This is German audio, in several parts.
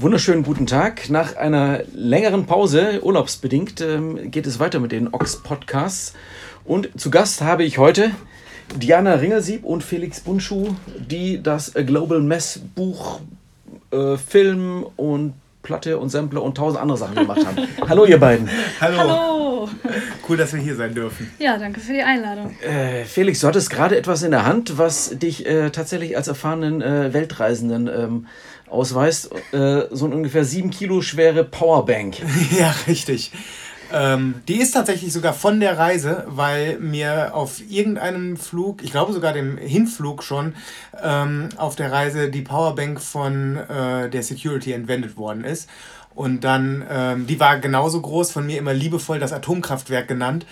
Wunderschönen guten Tag. Nach einer längeren Pause, urlaubsbedingt, ähm, geht es weiter mit den Ox-Podcasts. Und zu Gast habe ich heute Diana Ringelsieb und Felix Bunschuh, die das Global Mess Buch, äh, Film und Platte und Sampler und tausend andere Sachen gemacht haben. Hallo ihr beiden. Hallo. Hallo. Cool, dass wir hier sein dürfen. Ja, danke für die Einladung. Äh, Felix, du hattest gerade etwas in der Hand, was dich äh, tatsächlich als erfahrenen äh, Weltreisenden ähm, ausweist. Äh, so eine ungefähr sieben Kilo schwere Powerbank. ja, richtig. Ähm, die ist tatsächlich sogar von der Reise, weil mir auf irgendeinem Flug, ich glaube sogar dem Hinflug schon, ähm, auf der Reise die Powerbank von äh, der Security entwendet worden ist. Und dann, ähm, die war genauso groß, von mir immer liebevoll das Atomkraftwerk genannt.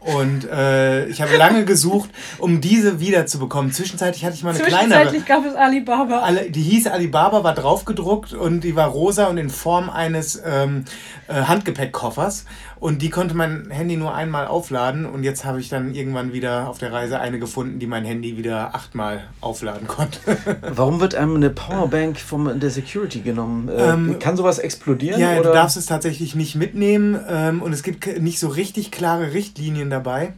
Und äh, ich habe lange gesucht, um diese wiederzubekommen. Zwischenzeitlich hatte ich mal eine Zwischenzeitlich kleinere. gab es Alibaba. Alle, die hieß Alibaba, war draufgedruckt und die war rosa und in Form eines ähm, äh, Handgepäckkoffers. Und die konnte mein Handy nur einmal aufladen. Und jetzt habe ich dann irgendwann wieder auf der Reise eine gefunden, die mein Handy wieder achtmal aufladen konnte. Warum wird einem eine Powerbank von der Security genommen? Äh, ähm, kann sowas explodieren? Ja, oder? du darfst es tatsächlich nicht mitnehmen. Ähm, und es gibt nicht so richtig klare Richtlinien dabei.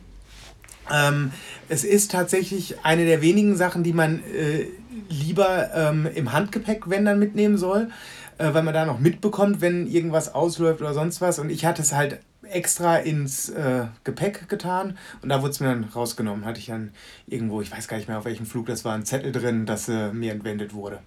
Ähm, es ist tatsächlich eine der wenigen Sachen, die man äh, lieber ähm, im Handgepäck, wenn dann mitnehmen soll äh, weil man da noch mitbekommt, wenn irgendwas ausläuft oder sonst was. Und ich hatte es halt extra ins äh, Gepäck getan und da wurde es mir dann rausgenommen. Hatte ich dann irgendwo, ich weiß gar nicht mehr auf welchem Flug das war, ein Zettel drin, dass äh, mir entwendet wurde.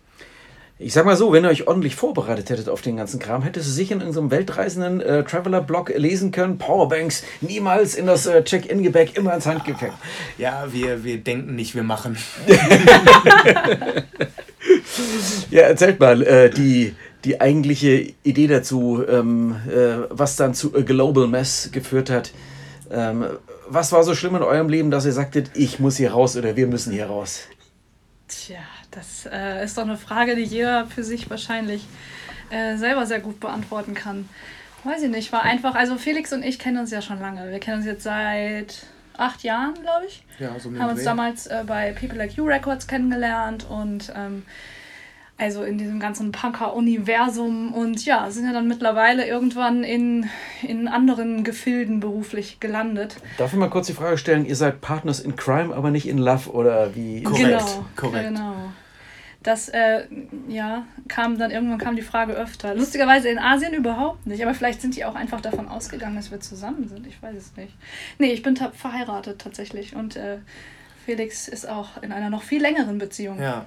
Ich sag mal so, wenn ihr euch ordentlich vorbereitet hättet auf den ganzen Kram, hättest du sicher in irgendeinem weltreisenden äh, Traveler-Blog lesen können, Powerbanks niemals in das äh, Check-in-Gepäck, immer ins Handgepäck. Ja, wir, wir denken nicht, wir machen. ja, erzählt mal, äh, die, die eigentliche Idee dazu, ähm, äh, was dann zu A Global Mess geführt hat. Ähm, was war so schlimm in eurem Leben, dass ihr sagtet, ich muss hier raus oder wir müssen hier raus? Tja, das äh, ist doch eine Frage, die jeder für sich wahrscheinlich äh, selber sehr gut beantworten kann. Weiß ich nicht, war einfach, also Felix und ich kennen uns ja schon lange. Wir kennen uns jetzt seit acht Jahren, glaube ich. Ja, so Haben uns damals äh, bei People Like You Records kennengelernt und ähm, also in diesem ganzen Punker-Universum und ja, sind ja dann mittlerweile irgendwann in, in anderen Gefilden beruflich gelandet. Darf ich mal kurz die Frage stellen, ihr seid Partners in Crime, aber nicht in Love oder wie? Korrekt. Genau, Korrekt. genau. Das, äh, ja, kam dann irgendwann kam die Frage öfter. Lustigerweise in Asien überhaupt nicht, aber vielleicht sind die auch einfach davon ausgegangen, dass wir zusammen sind. Ich weiß es nicht. Nee, ich bin verheiratet tatsächlich und äh, Felix ist auch in einer noch viel längeren Beziehung. Ja,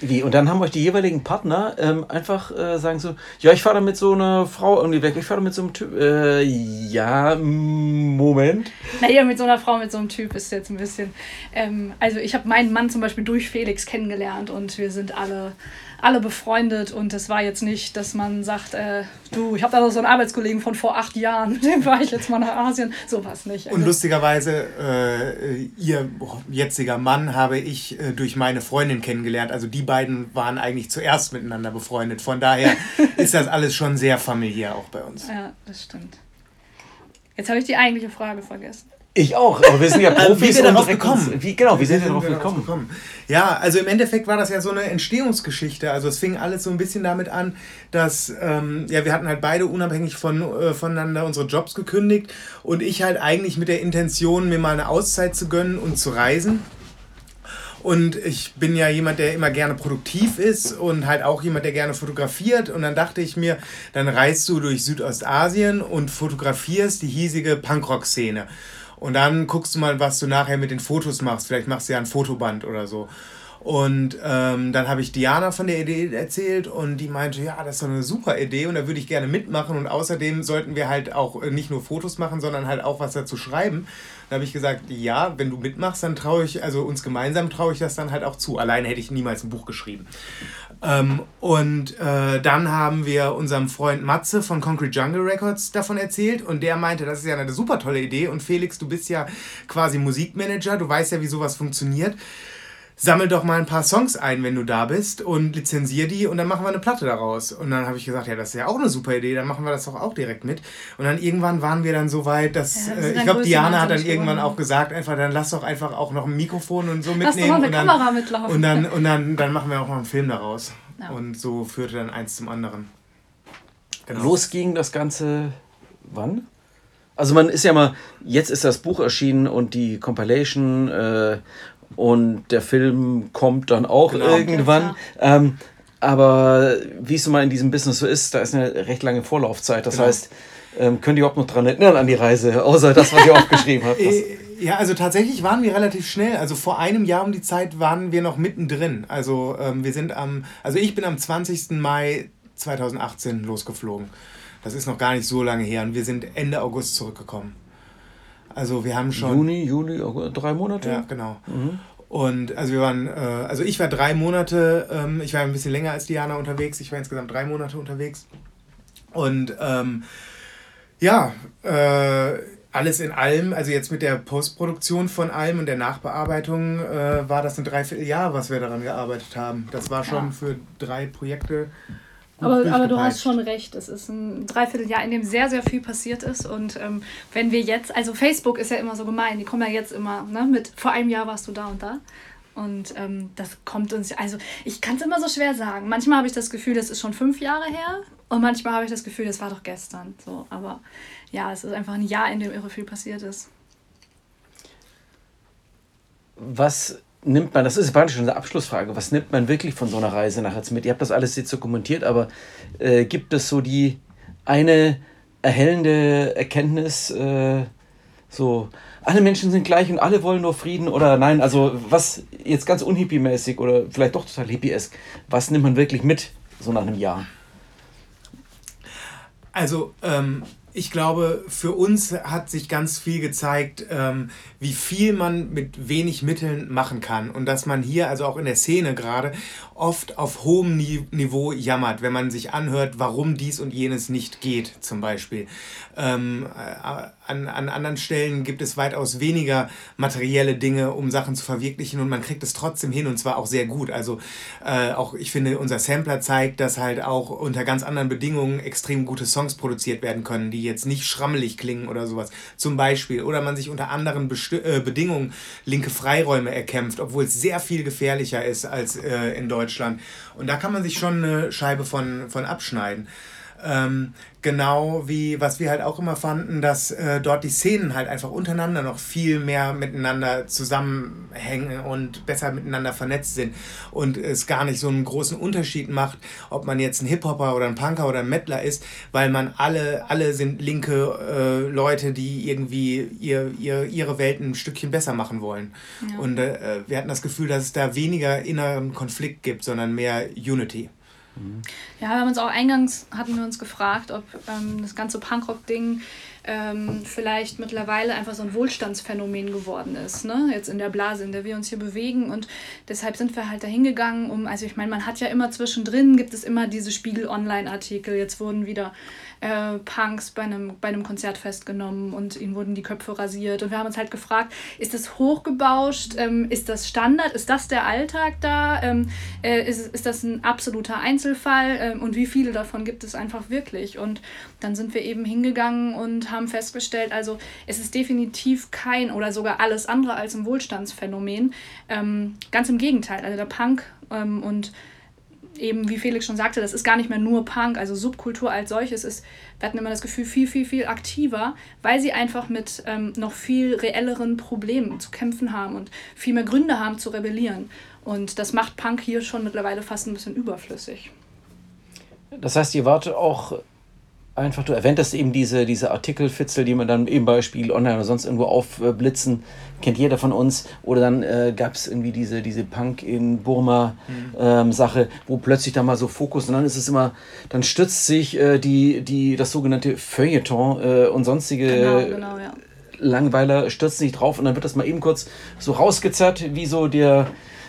wie? Und dann haben euch die jeweiligen Partner ähm, einfach äh, sagen so, ja, ich fahre da mit so einer Frau irgendwie weg, ich fahre da mit so einem Typ. Äh, ja, Moment. Naja, mit so einer Frau, mit so einem Typ ist jetzt ein bisschen. Ähm, also ich habe meinen Mann zum Beispiel durch Felix kennengelernt und wir sind alle alle befreundet und es war jetzt nicht, dass man sagt, äh, du, ich habe da noch so einen Arbeitskollegen von vor acht Jahren, mit dem war ich jetzt mal nach Asien. Sowas nicht. Also. Und lustigerweise, äh, ihr jetziger Mann habe ich äh, durch meine Freundin kennengelernt. Also die beiden waren eigentlich zuerst miteinander befreundet. Von daher ist das alles schon sehr familiär auch bei uns. Ja, das stimmt. Jetzt habe ich die eigentliche Frage vergessen. Ich auch, aber wir sind ja Profis. wie wir darauf gekommen? Wie, genau, wie, wie sind wir darauf gekommen? gekommen? Ja, also im Endeffekt war das ja so eine Entstehungsgeschichte. Also es fing alles so ein bisschen damit an, dass ähm, ja wir hatten halt beide unabhängig von, äh, voneinander unsere Jobs gekündigt und ich halt eigentlich mit der Intention, mir mal eine Auszeit zu gönnen und zu reisen. Und ich bin ja jemand, der immer gerne produktiv ist und halt auch jemand, der gerne fotografiert. Und dann dachte ich mir, dann reist du durch Südostasien und fotografierst die hiesige Punkrock-Szene. Und dann guckst du mal, was du nachher mit den Fotos machst. Vielleicht machst du ja ein Fotoband oder so. Und ähm, dann habe ich Diana von der Idee erzählt und die meinte, ja, das ist doch eine super Idee und da würde ich gerne mitmachen. Und außerdem sollten wir halt auch äh, nicht nur Fotos machen, sondern halt auch was dazu schreiben. Da habe ich gesagt, ja, wenn du mitmachst, dann traue ich, also uns gemeinsam traue ich das dann halt auch zu. Alleine hätte ich niemals ein Buch geschrieben. Ähm, und äh, dann haben wir unserem Freund Matze von Concrete Jungle Records davon erzählt und der meinte, das ist ja eine super tolle Idee und Felix, du bist ja quasi Musikmanager, du weißt ja, wie sowas funktioniert sammel doch mal ein paar Songs ein, wenn du da bist und lizenzier die und dann machen wir eine Platte daraus. Und dann habe ich gesagt, ja, das ist ja auch eine super Idee, dann machen wir das doch auch direkt mit. Und dann irgendwann waren wir dann so weit, dass, ja, äh, ich glaube, Diana hat dann irgendwann auch gesagt, einfach, dann lass doch einfach auch noch ein Mikrofon und so mitnehmen. Lass doch mal eine und dann, Kamera mitlaufen. Und dann, und dann, dann machen wir auch noch einen Film daraus. Ja. Und so führte dann eins zum anderen. Genau. Los ging das Ganze wann? Also man ist ja mal, jetzt ist das Buch erschienen und die Compilation äh, und der Film kommt dann auch genau, irgendwann. Ja. Ähm, aber wie es so mal in diesem Business so ist, da ist eine recht lange Vorlaufzeit. Das genau. heißt, ähm, könnt ihr überhaupt noch dran erinnern an die Reise, außer das, was ihr aufgeschrieben habt? Äh, ja, also tatsächlich waren wir relativ schnell. Also vor einem Jahr um die Zeit waren wir noch mittendrin. Also ähm, wir sind am, also ich bin am 20. Mai 2018 losgeflogen. Das ist noch gar nicht so lange her und wir sind Ende August zurückgekommen. Also wir haben schon. Juni, Juli, drei Monate? Ja, genau. Mhm. Und also wir waren, äh, also ich war drei Monate, ähm, ich war ein bisschen länger als Diana unterwegs, ich war insgesamt drei Monate unterwegs. Und ähm, ja, äh, alles in allem, also jetzt mit der Postproduktion von allem und der Nachbearbeitung, äh, war das ein Dreivierteljahr, was wir daran gearbeitet haben. Das war schon ja. für drei Projekte aber, aber du hast schon recht, es ist ein Dreivierteljahr, in dem sehr, sehr viel passiert ist. Und ähm, wenn wir jetzt, also Facebook ist ja immer so gemein, die kommen ja jetzt immer ne, mit, vor einem Jahr warst du da und da. Und ähm, das kommt uns, also ich kann es immer so schwer sagen. Manchmal habe ich das Gefühl, das ist schon fünf Jahre her. Und manchmal habe ich das Gefühl, das war doch gestern. So, aber ja, es ist einfach ein Jahr, in dem irre viel passiert ist. Was nimmt man, das ist praktisch schon eine Abschlussfrage, was nimmt man wirklich von so einer Reise nachher mit? Ihr habt das alles jetzt so kommentiert, aber äh, gibt es so die eine erhellende Erkenntnis, äh, so, alle Menschen sind gleich und alle wollen nur Frieden oder nein, also was jetzt ganz unhippie-mäßig oder vielleicht doch total hippiesk, was nimmt man wirklich mit so nach einem Jahr? Also, ähm, ich glaube, für uns hat sich ganz viel gezeigt, ähm, wie viel man mit wenig Mitteln machen kann. Und dass man hier, also auch in der Szene gerade, oft auf hohem Niveau jammert, wenn man sich anhört, warum dies und jenes nicht geht, zum Beispiel. Ähm, äh, an, an anderen Stellen gibt es weitaus weniger materielle Dinge, um Sachen zu verwirklichen und man kriegt es trotzdem hin und zwar auch sehr gut. Also äh, auch ich finde, unser Sampler zeigt, dass halt auch unter ganz anderen Bedingungen extrem gute Songs produziert werden können, die jetzt nicht schrammelig klingen oder sowas. Zum Beispiel. Oder man sich unter anderen Besti äh, Bedingungen linke Freiräume erkämpft, obwohl es sehr viel gefährlicher ist als äh, in Deutschland. Und da kann man sich schon eine Scheibe von, von abschneiden. Ähm, genau wie, was wir halt auch immer fanden, dass äh, dort die Szenen halt einfach untereinander noch viel mehr miteinander zusammenhängen und besser miteinander vernetzt sind und es gar nicht so einen großen Unterschied macht, ob man jetzt ein Hip-Hopper oder ein Punker oder ein Mettler ist, weil man alle, alle sind linke äh, Leute, die irgendwie ihr, ihr, ihre Welt ein Stückchen besser machen wollen. Ja. Und äh, wir hatten das Gefühl, dass es da weniger inneren Konflikt gibt, sondern mehr Unity. Ja, wir haben uns auch eingangs hatten wir uns gefragt, ob ähm, das ganze Punkrock-Ding ähm, vielleicht mittlerweile einfach so ein Wohlstandsphänomen geworden ist, ne? Jetzt in der Blase, in der wir uns hier bewegen. Und deshalb sind wir halt da hingegangen, um, also ich meine, man hat ja immer zwischendrin, gibt es immer diese Spiegel-Online-Artikel. Jetzt wurden wieder äh, Punks bei einem, bei einem Konzert festgenommen und ihnen wurden die Köpfe rasiert. Und wir haben uns halt gefragt, ist das hochgebauscht? Ähm, ist das Standard? Ist das der Alltag da? Ähm, äh, ist, ist das ein absoluter Einzelfall? Ähm, und wie viele davon gibt es einfach wirklich? Und dann sind wir eben hingegangen und haben festgestellt, also es ist definitiv kein oder sogar alles andere als ein Wohlstandsphänomen. Ähm, ganz im Gegenteil. Also der Punk ähm, und eben, wie Felix schon sagte, das ist gar nicht mehr nur Punk, also Subkultur als solches ist, wir hatten immer das Gefühl, viel, viel, viel aktiver, weil sie einfach mit ähm, noch viel reelleren Problemen zu kämpfen haben und viel mehr Gründe haben zu rebellieren. Und das macht Punk hier schon mittlerweile fast ein bisschen überflüssig. Das heißt, ihr wart auch einfach, du erwähntest eben diese, diese Artikelfitzel, die man dann eben bei Spiegel Online oder sonst irgendwo aufblitzen, kennt jeder von uns. Oder dann äh, gab es irgendwie diese, diese Punk in Burma mhm. ähm, Sache, wo plötzlich da mal so Fokus und dann ist es immer, dann stützt sich äh, die, die, das sogenannte Feuilleton äh, und sonstige genau, genau, ja. Langweiler stürzen sich drauf und dann wird das mal eben kurz so rausgezerrt, wie so der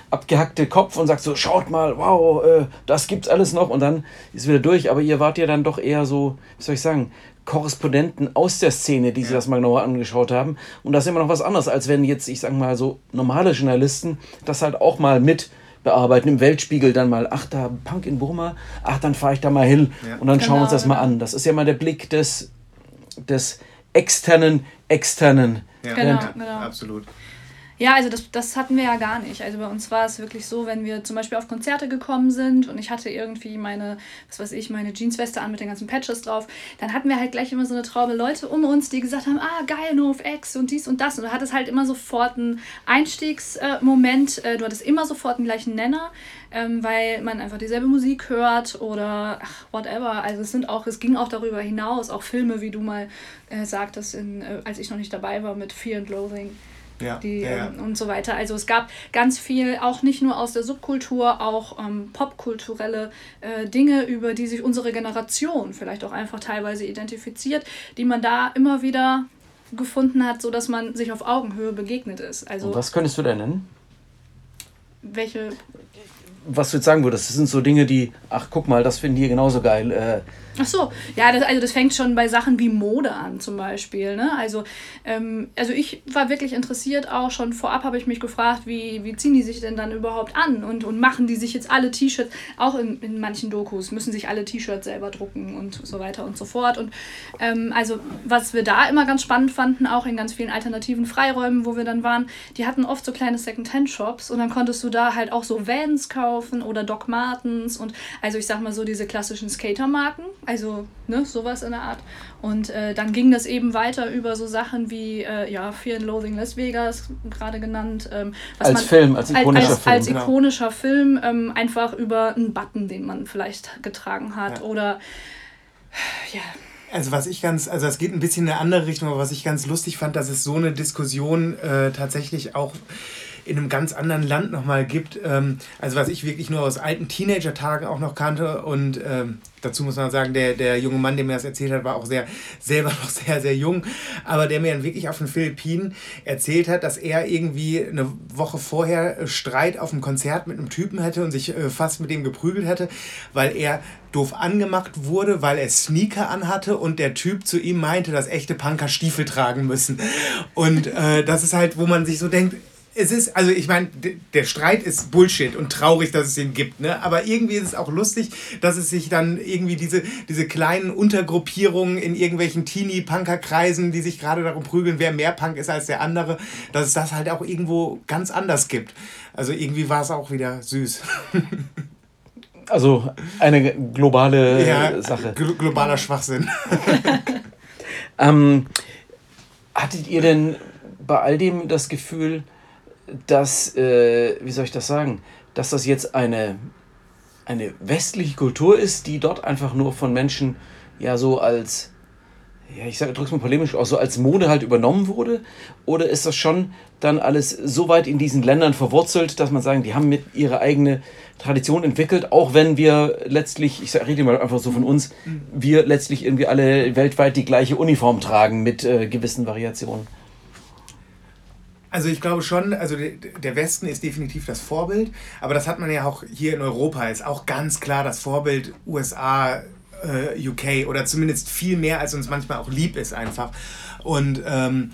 abgehackte Kopf und sagt so, schaut mal, wow, äh, das gibt's alles noch und dann ist wieder durch. Aber ihr wart ja dann doch eher so, wie soll ich sagen, Korrespondenten aus der Szene, die sich das mal genauer angeschaut haben. Und das ist immer noch was anderes, als wenn jetzt, ich sag mal, so normale Journalisten das halt auch mal mit bearbeiten, im Weltspiegel dann mal, ach, da Punk in Burma, ach, dann fahre ich da mal hin ja. und dann genau, schauen wir uns das genau. mal an. Das ist ja mal der Blick des, des externen, externen. Ja, genau, genau. absolut. Ja, also das, das hatten wir ja gar nicht. Also bei uns war es wirklich so, wenn wir zum Beispiel auf Konzerte gekommen sind und ich hatte irgendwie meine, was weiß ich, meine Jeansweste an mit den ganzen Patches drauf, dann hatten wir halt gleich immer so eine Traube Leute um uns, die gesagt haben, ah, geil, No of X und dies und das. Und du hattest halt immer sofort einen Einstiegsmoment, äh, du hattest immer sofort einen gleichen Nenner, ähm, weil man einfach dieselbe Musik hört oder ach, whatever. Also es sind auch, es ging auch darüber hinaus, auch Filme, wie du mal äh, sagtest, in, äh, als ich noch nicht dabei war mit Fear and Loathing ja, die, ja, ja. Ähm, und so weiter. Also es gab ganz viel, auch nicht nur aus der Subkultur, auch ähm, popkulturelle äh, Dinge, über die sich unsere Generation vielleicht auch einfach teilweise identifiziert, die man da immer wieder gefunden hat, sodass man sich auf Augenhöhe begegnet ist. Also, und was könntest du denn nennen? Welche? Was du jetzt sagen würdest, das sind so Dinge, die, ach guck mal, das finden die genauso geil. Äh, Ach so, ja, das, also das fängt schon bei Sachen wie Mode an zum Beispiel. Ne? Also, ähm, also ich war wirklich interessiert, auch schon vorab habe ich mich gefragt, wie, wie ziehen die sich denn dann überhaupt an und, und machen die sich jetzt alle T-Shirts, auch in, in manchen Dokus müssen sich alle T-Shirts selber drucken und so weiter und so fort. Und ähm, also was wir da immer ganz spannend fanden, auch in ganz vielen alternativen Freiräumen, wo wir dann waren, die hatten oft so kleine Second-Hand-Shops und dann konntest du da halt auch so Vans kaufen oder Doc Martens und also ich sag mal so diese klassischen Skater-Marken also, ne, sowas in der Art. Und äh, dann ging das eben weiter über so Sachen wie, äh, ja, Fear and Loathing Las Vegas, gerade genannt. Ähm, als man, Film, als ikonischer als, Film. Als genau. ikonischer Film, ähm, einfach über einen Button, den man vielleicht getragen hat. Ja. Oder, ja. Also was ich ganz, also es geht ein bisschen in eine andere Richtung, aber was ich ganz lustig fand, dass es so eine Diskussion äh, tatsächlich auch in einem ganz anderen Land nochmal gibt. Ähm, also was ich wirklich nur aus alten Teenager-Tagen auch noch kannte. Und ähm, dazu muss man sagen, der, der junge Mann, der mir das erzählt hat, war auch sehr, selber noch sehr, sehr jung. Aber der mir dann wirklich auf den Philippinen erzählt hat, dass er irgendwie eine Woche vorher Streit auf einem Konzert mit einem Typen hätte und sich äh, fast mit dem geprügelt hätte, weil er doof angemacht wurde, weil er Sneaker anhatte und der Typ zu ihm meinte, dass echte Punker Stiefel tragen müssen. Und äh, das ist halt, wo man sich so denkt, es ist, also ich meine, der Streit ist Bullshit und traurig, dass es ihn gibt, ne? Aber irgendwie ist es auch lustig, dass es sich dann irgendwie diese, diese kleinen Untergruppierungen in irgendwelchen Teenie-Punker-Kreisen, die sich gerade darum prügeln, wer mehr Punk ist als der andere, dass es das halt auch irgendwo ganz anders gibt. Also irgendwie war es auch wieder süß. Also eine globale ja, Sache. Gl globaler Schwachsinn. ähm, hattet ihr denn bei all dem das Gefühl, dass, äh, wie soll ich das sagen, dass das jetzt eine, eine westliche Kultur ist, die dort einfach nur von Menschen ja so als, ja, ich sage, drück's mal polemisch auch so als Mode halt übernommen wurde? Oder ist das schon dann alles so weit in diesen Ländern verwurzelt, dass man sagen, die haben mit ihre eigene Tradition entwickelt, auch wenn wir letztlich, ich rede mal einfach so von uns, wir letztlich irgendwie alle weltweit die gleiche Uniform tragen mit äh, gewissen Variationen? Also ich glaube schon, also der Westen ist definitiv das Vorbild, aber das hat man ja auch hier in Europa, ist auch ganz klar das Vorbild USA, äh, UK oder zumindest viel mehr, als uns manchmal auch lieb ist einfach. Und ähm,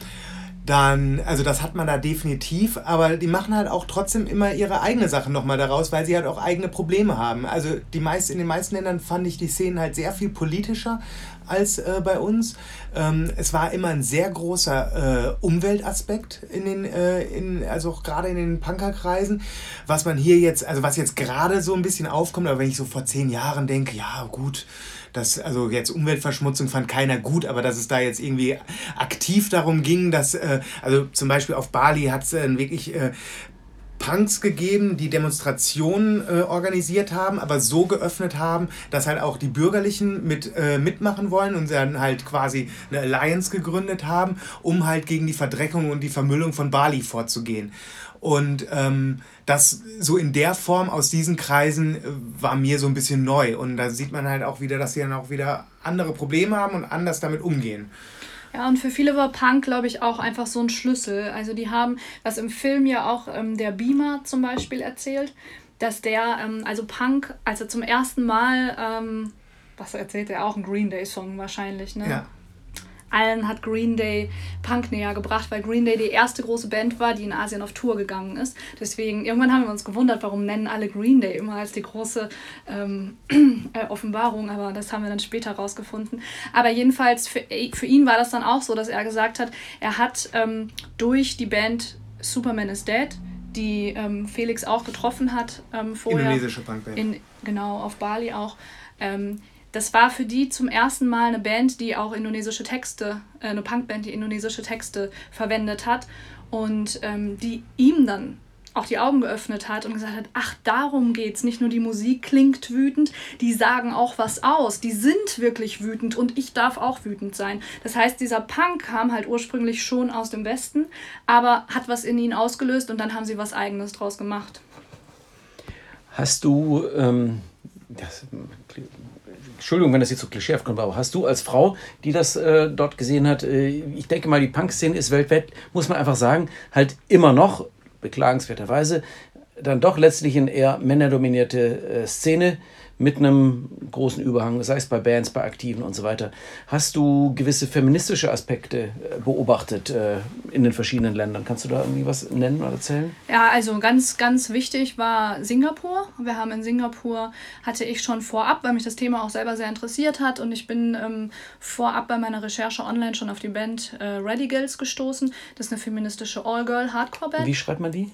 dann, also das hat man da definitiv, aber die machen halt auch trotzdem immer ihre eigene Sache nochmal daraus, weil sie halt auch eigene Probleme haben. Also die meist, in den meisten Ländern fand ich die Szenen halt sehr viel politischer als äh, bei uns. Ähm, es war immer ein sehr großer äh, Umweltaspekt in den, äh, in, also auch gerade in den Punkerkreisen, was man hier jetzt, also was jetzt gerade so ein bisschen aufkommt, aber wenn ich so vor zehn Jahren denke, ja gut, dass, also jetzt Umweltverschmutzung fand keiner gut, aber dass es da jetzt irgendwie aktiv darum ging, dass, äh, also zum Beispiel auf Bali hat es äh, wirklich äh, Punks gegeben, die Demonstrationen äh, organisiert haben, aber so geöffnet haben, dass halt auch die Bürgerlichen mit, äh, mitmachen wollen und dann halt quasi eine Alliance gegründet haben, um halt gegen die Verdreckung und die Vermüllung von Bali vorzugehen. Und ähm, das so in der Form aus diesen Kreisen äh, war mir so ein bisschen neu. Und da sieht man halt auch wieder, dass sie dann auch wieder andere Probleme haben und anders damit umgehen. Ja, und für viele war Punk, glaube ich, auch einfach so ein Schlüssel. Also die haben, was im Film ja auch ähm, der Beamer zum Beispiel erzählt, dass der, ähm, also Punk, als er zum ersten Mal, ähm, was erzählt er auch, ein Green Day-Song wahrscheinlich, ne? Ja allen hat Green Day Punk näher gebracht, weil Green Day die erste große Band war, die in Asien auf Tour gegangen ist. Deswegen, irgendwann haben wir uns gewundert, warum nennen alle Green Day immer als die große ähm, äh, Offenbarung, aber das haben wir dann später rausgefunden. Aber jedenfalls, für, für ihn war das dann auch so, dass er gesagt hat, er hat ähm, durch die Band Superman is Dead, die ähm, Felix auch getroffen hat ähm, vorher. Indonesische Punkband. In, genau, auf Bali auch. Das war für die zum ersten Mal eine Band, die auch indonesische Texte, äh, eine Punkband, die indonesische Texte verwendet hat und ähm, die ihm dann auch die Augen geöffnet hat und gesagt hat, ach, darum geht's. Nicht nur die Musik klingt wütend, die sagen auch was aus. Die sind wirklich wütend und ich darf auch wütend sein. Das heißt, dieser Punk kam halt ursprünglich schon aus dem Westen, aber hat was in ihnen ausgelöst und dann haben sie was Eigenes draus gemacht. Hast du, ähm, das Entschuldigung, wenn das jetzt so klischeehaft kommt, aber hast du als Frau, die das äh, dort gesehen hat, äh, ich denke mal, die Punk-Szene ist weltweit, muss man einfach sagen, halt immer noch, beklagenswerterweise, dann doch letztlich eine eher männerdominierte äh, Szene mit einem großen Überhang, sei es bei Bands, bei Aktiven und so weiter. Hast du gewisse feministische Aspekte äh, beobachtet äh, in den verschiedenen Ländern? Kannst du da irgendwie was nennen oder erzählen? Ja, also ganz, ganz wichtig war Singapur. Wir haben in Singapur, hatte ich schon vorab, weil mich das Thema auch selber sehr interessiert hat und ich bin ähm, vorab bei meiner Recherche online schon auf die Band äh, Ready Girls gestoßen. Das ist eine feministische All-Girl-Hardcore-Band. Wie schreibt man die?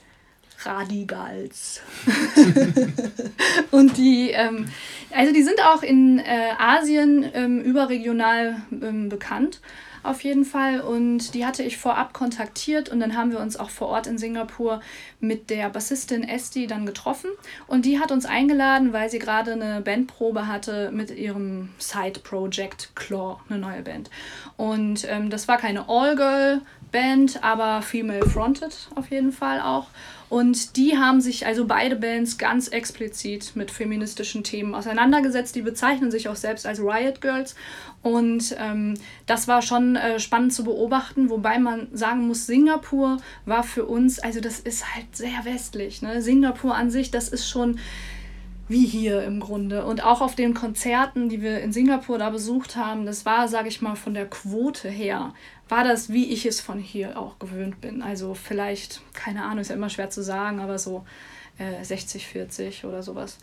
Radicals. und die, ähm, also die sind auch in äh, Asien ähm, überregional ähm, bekannt, auf jeden Fall. Und die hatte ich vorab kontaktiert und dann haben wir uns auch vor Ort in Singapur mit der Bassistin Esti dann getroffen. Und die hat uns eingeladen, weil sie gerade eine Bandprobe hatte mit ihrem Side-Project Claw, eine neue Band. Und ähm, das war keine All-Girl-Band, aber female-fronted auf jeden Fall auch. Und die haben sich, also beide Bands, ganz explizit mit feministischen Themen auseinandergesetzt. Die bezeichnen sich auch selbst als Riot Girls. Und ähm, das war schon äh, spannend zu beobachten, wobei man sagen muss, Singapur war für uns, also das ist halt sehr westlich. Ne? Singapur an sich, das ist schon wie hier im Grunde. Und auch auf den Konzerten, die wir in Singapur da besucht haben, das war, sage ich mal, von der Quote her, war das, wie ich es von hier auch gewöhnt bin. Also vielleicht, keine Ahnung, ist ja immer schwer zu sagen, aber so äh, 60, 40 oder sowas.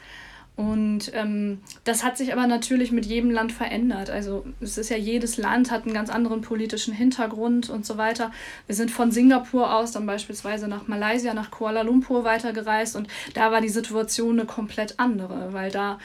Und ähm, das hat sich aber natürlich mit jedem Land verändert. Also es ist ja jedes Land hat einen ganz anderen politischen Hintergrund und so weiter. Wir sind von Singapur aus dann beispielsweise nach Malaysia, nach Kuala Lumpur weitergereist und da war die Situation eine komplett andere, weil da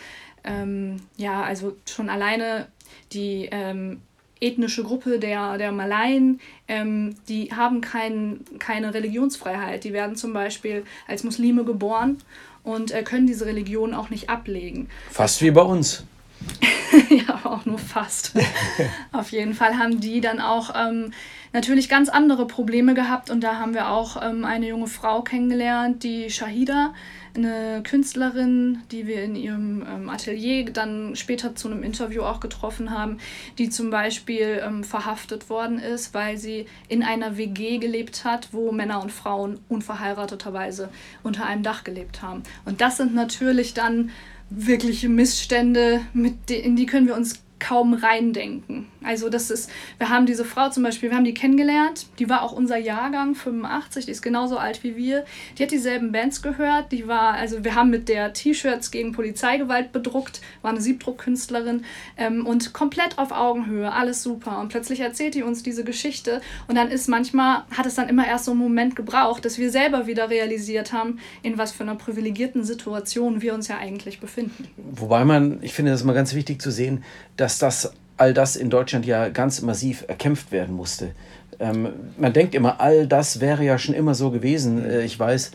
ähm, ja also schon alleine die ähm, ethnische Gruppe der, der Malaien, ähm, die haben kein, keine Religionsfreiheit. Die werden zum Beispiel als Muslime geboren und äh, können diese Religion auch nicht ablegen. Fast wie bei uns. ja, auch nur fast. Auf jeden Fall haben die dann auch ähm, natürlich ganz andere Probleme gehabt und da haben wir auch ähm, eine junge Frau kennengelernt, die Shahida eine Künstlerin, die wir in ihrem ähm, Atelier dann später zu einem Interview auch getroffen haben, die zum Beispiel ähm, verhaftet worden ist, weil sie in einer WG gelebt hat, wo Männer und Frauen unverheirateterweise unter einem Dach gelebt haben. Und das sind natürlich dann wirkliche Missstände, mit in die können wir uns kaum reindenken. Also das ist, wir haben diese Frau zum Beispiel, wir haben die kennengelernt, die war auch unser Jahrgang 85, die ist genauso alt wie wir. Die hat dieselben Bands gehört, die war, also wir haben mit der T-Shirts gegen Polizeigewalt bedruckt, war eine Siebdruckkünstlerin ähm, und komplett auf Augenhöhe, alles super. Und plötzlich erzählt die uns diese Geschichte und dann ist manchmal, hat es dann immer erst so einen Moment gebraucht, dass wir selber wieder realisiert haben, in was für einer privilegierten Situation wir uns ja eigentlich befinden. Wobei man, ich finde das immer ganz wichtig zu sehen, dass das all das in Deutschland ja ganz massiv erkämpft werden musste. Ähm, man denkt immer, all das wäre ja schon immer so gewesen. Äh, ich weiß,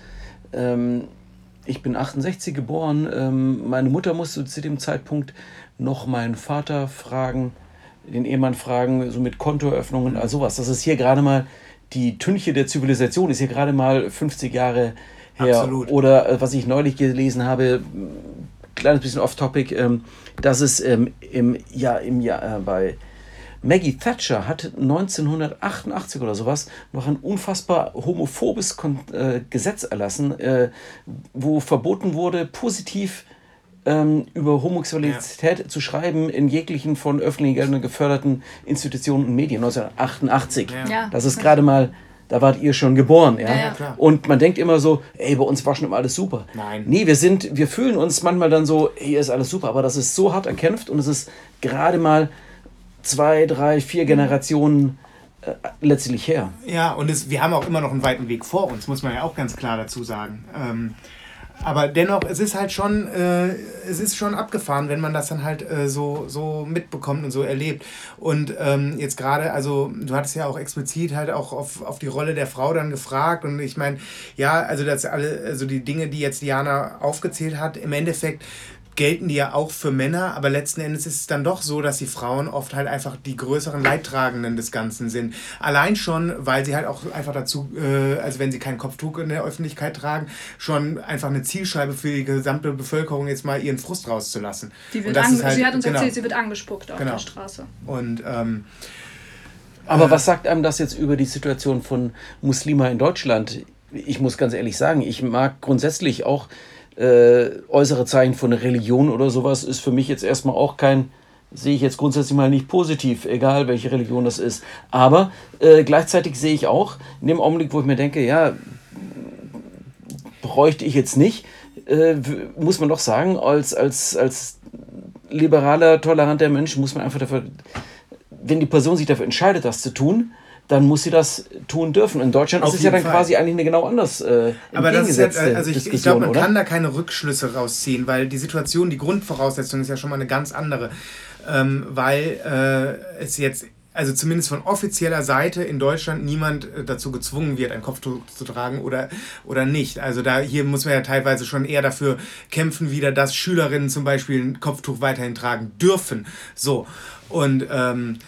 ähm, ich bin 68 geboren. Ähm, meine Mutter musste zu dem Zeitpunkt noch meinen Vater fragen, den Ehemann fragen, so mit Kontoeröffnungen, also sowas. Das ist hier gerade mal die Tünche der Zivilisation, ist hier gerade mal 50 Jahre her. Absolut. Oder äh, was ich neulich gelesen habe, kleines bisschen off-topic, ähm, dass es ähm, im, ja, im Jahr, äh, bei Maggie Thatcher hat 1988 oder sowas noch ein unfassbar homophobes Kon äh, Gesetz erlassen, äh, wo verboten wurde, positiv ähm, über Homosexualität ja. zu schreiben in jeglichen von öffentlichen Geldern geförderten Institutionen und Medien 1988. Ja. Das ist gerade mal da wart ihr schon geboren, ja. ja, ja und man denkt immer so, ey, bei uns war schon immer alles super. Nein. Nee, wir sind, wir fühlen uns manchmal dann so, hier ist alles super, aber das ist so hart erkämpft und es ist gerade mal zwei, drei, vier Generationen äh, letztlich her. Ja, und es, wir haben auch immer noch einen weiten Weg vor uns, muss man ja auch ganz klar dazu sagen. Ähm, aber dennoch, es ist halt schon, äh, es ist schon abgefahren, wenn man das dann halt äh, so, so mitbekommt und so erlebt. Und ähm, jetzt gerade, also du hattest ja auch explizit halt auch auf, auf die Rolle der Frau dann gefragt. Und ich meine, ja, also das alle, also die Dinge, die jetzt Diana aufgezählt hat, im Endeffekt gelten die ja auch für Männer, aber letzten Endes ist es dann doch so, dass die Frauen oft halt einfach die größeren Leidtragenden des Ganzen sind. Allein schon, weil sie halt auch einfach dazu, äh, also wenn sie kein Kopftuch in der Öffentlichkeit tragen, schon einfach eine Zielscheibe für die gesamte Bevölkerung jetzt mal ihren Frust rauszulassen. Die wird halt, sie hat uns genau, erzählt, sie wird angespuckt auf genau. der Straße. Und ähm, aber äh, was sagt einem das jetzt über die Situation von Muslima in Deutschland? Ich muss ganz ehrlich sagen, ich mag grundsätzlich auch äh, äußere Zeichen von Religion oder sowas ist für mich jetzt erstmal auch kein, sehe ich jetzt grundsätzlich mal nicht positiv, egal welche Religion das ist. Aber äh, gleichzeitig sehe ich auch, in dem Augenblick, wo ich mir denke, ja, bräuchte ich jetzt nicht, äh, muss man doch sagen, als, als, als liberaler, toleranter Mensch muss man einfach dafür, wenn die Person sich dafür entscheidet, das zu tun, dann muss sie das tun dürfen. In Deutschland Auf ist es ja dann Fall. quasi eigentlich eine genau anders äh, Aber das ist ja, also ich, ich glaube, man oder? kann da keine Rückschlüsse rausziehen, weil die Situation, die Grundvoraussetzung ist ja schon mal eine ganz andere. Ähm, weil äh, es jetzt also zumindest von offizieller Seite in Deutschland niemand äh, dazu gezwungen wird, ein Kopftuch zu tragen oder, oder nicht. Also da hier muss man ja teilweise schon eher dafür kämpfen, wieder, dass Schülerinnen zum Beispiel ein Kopftuch weiterhin tragen dürfen. So. Und ähm,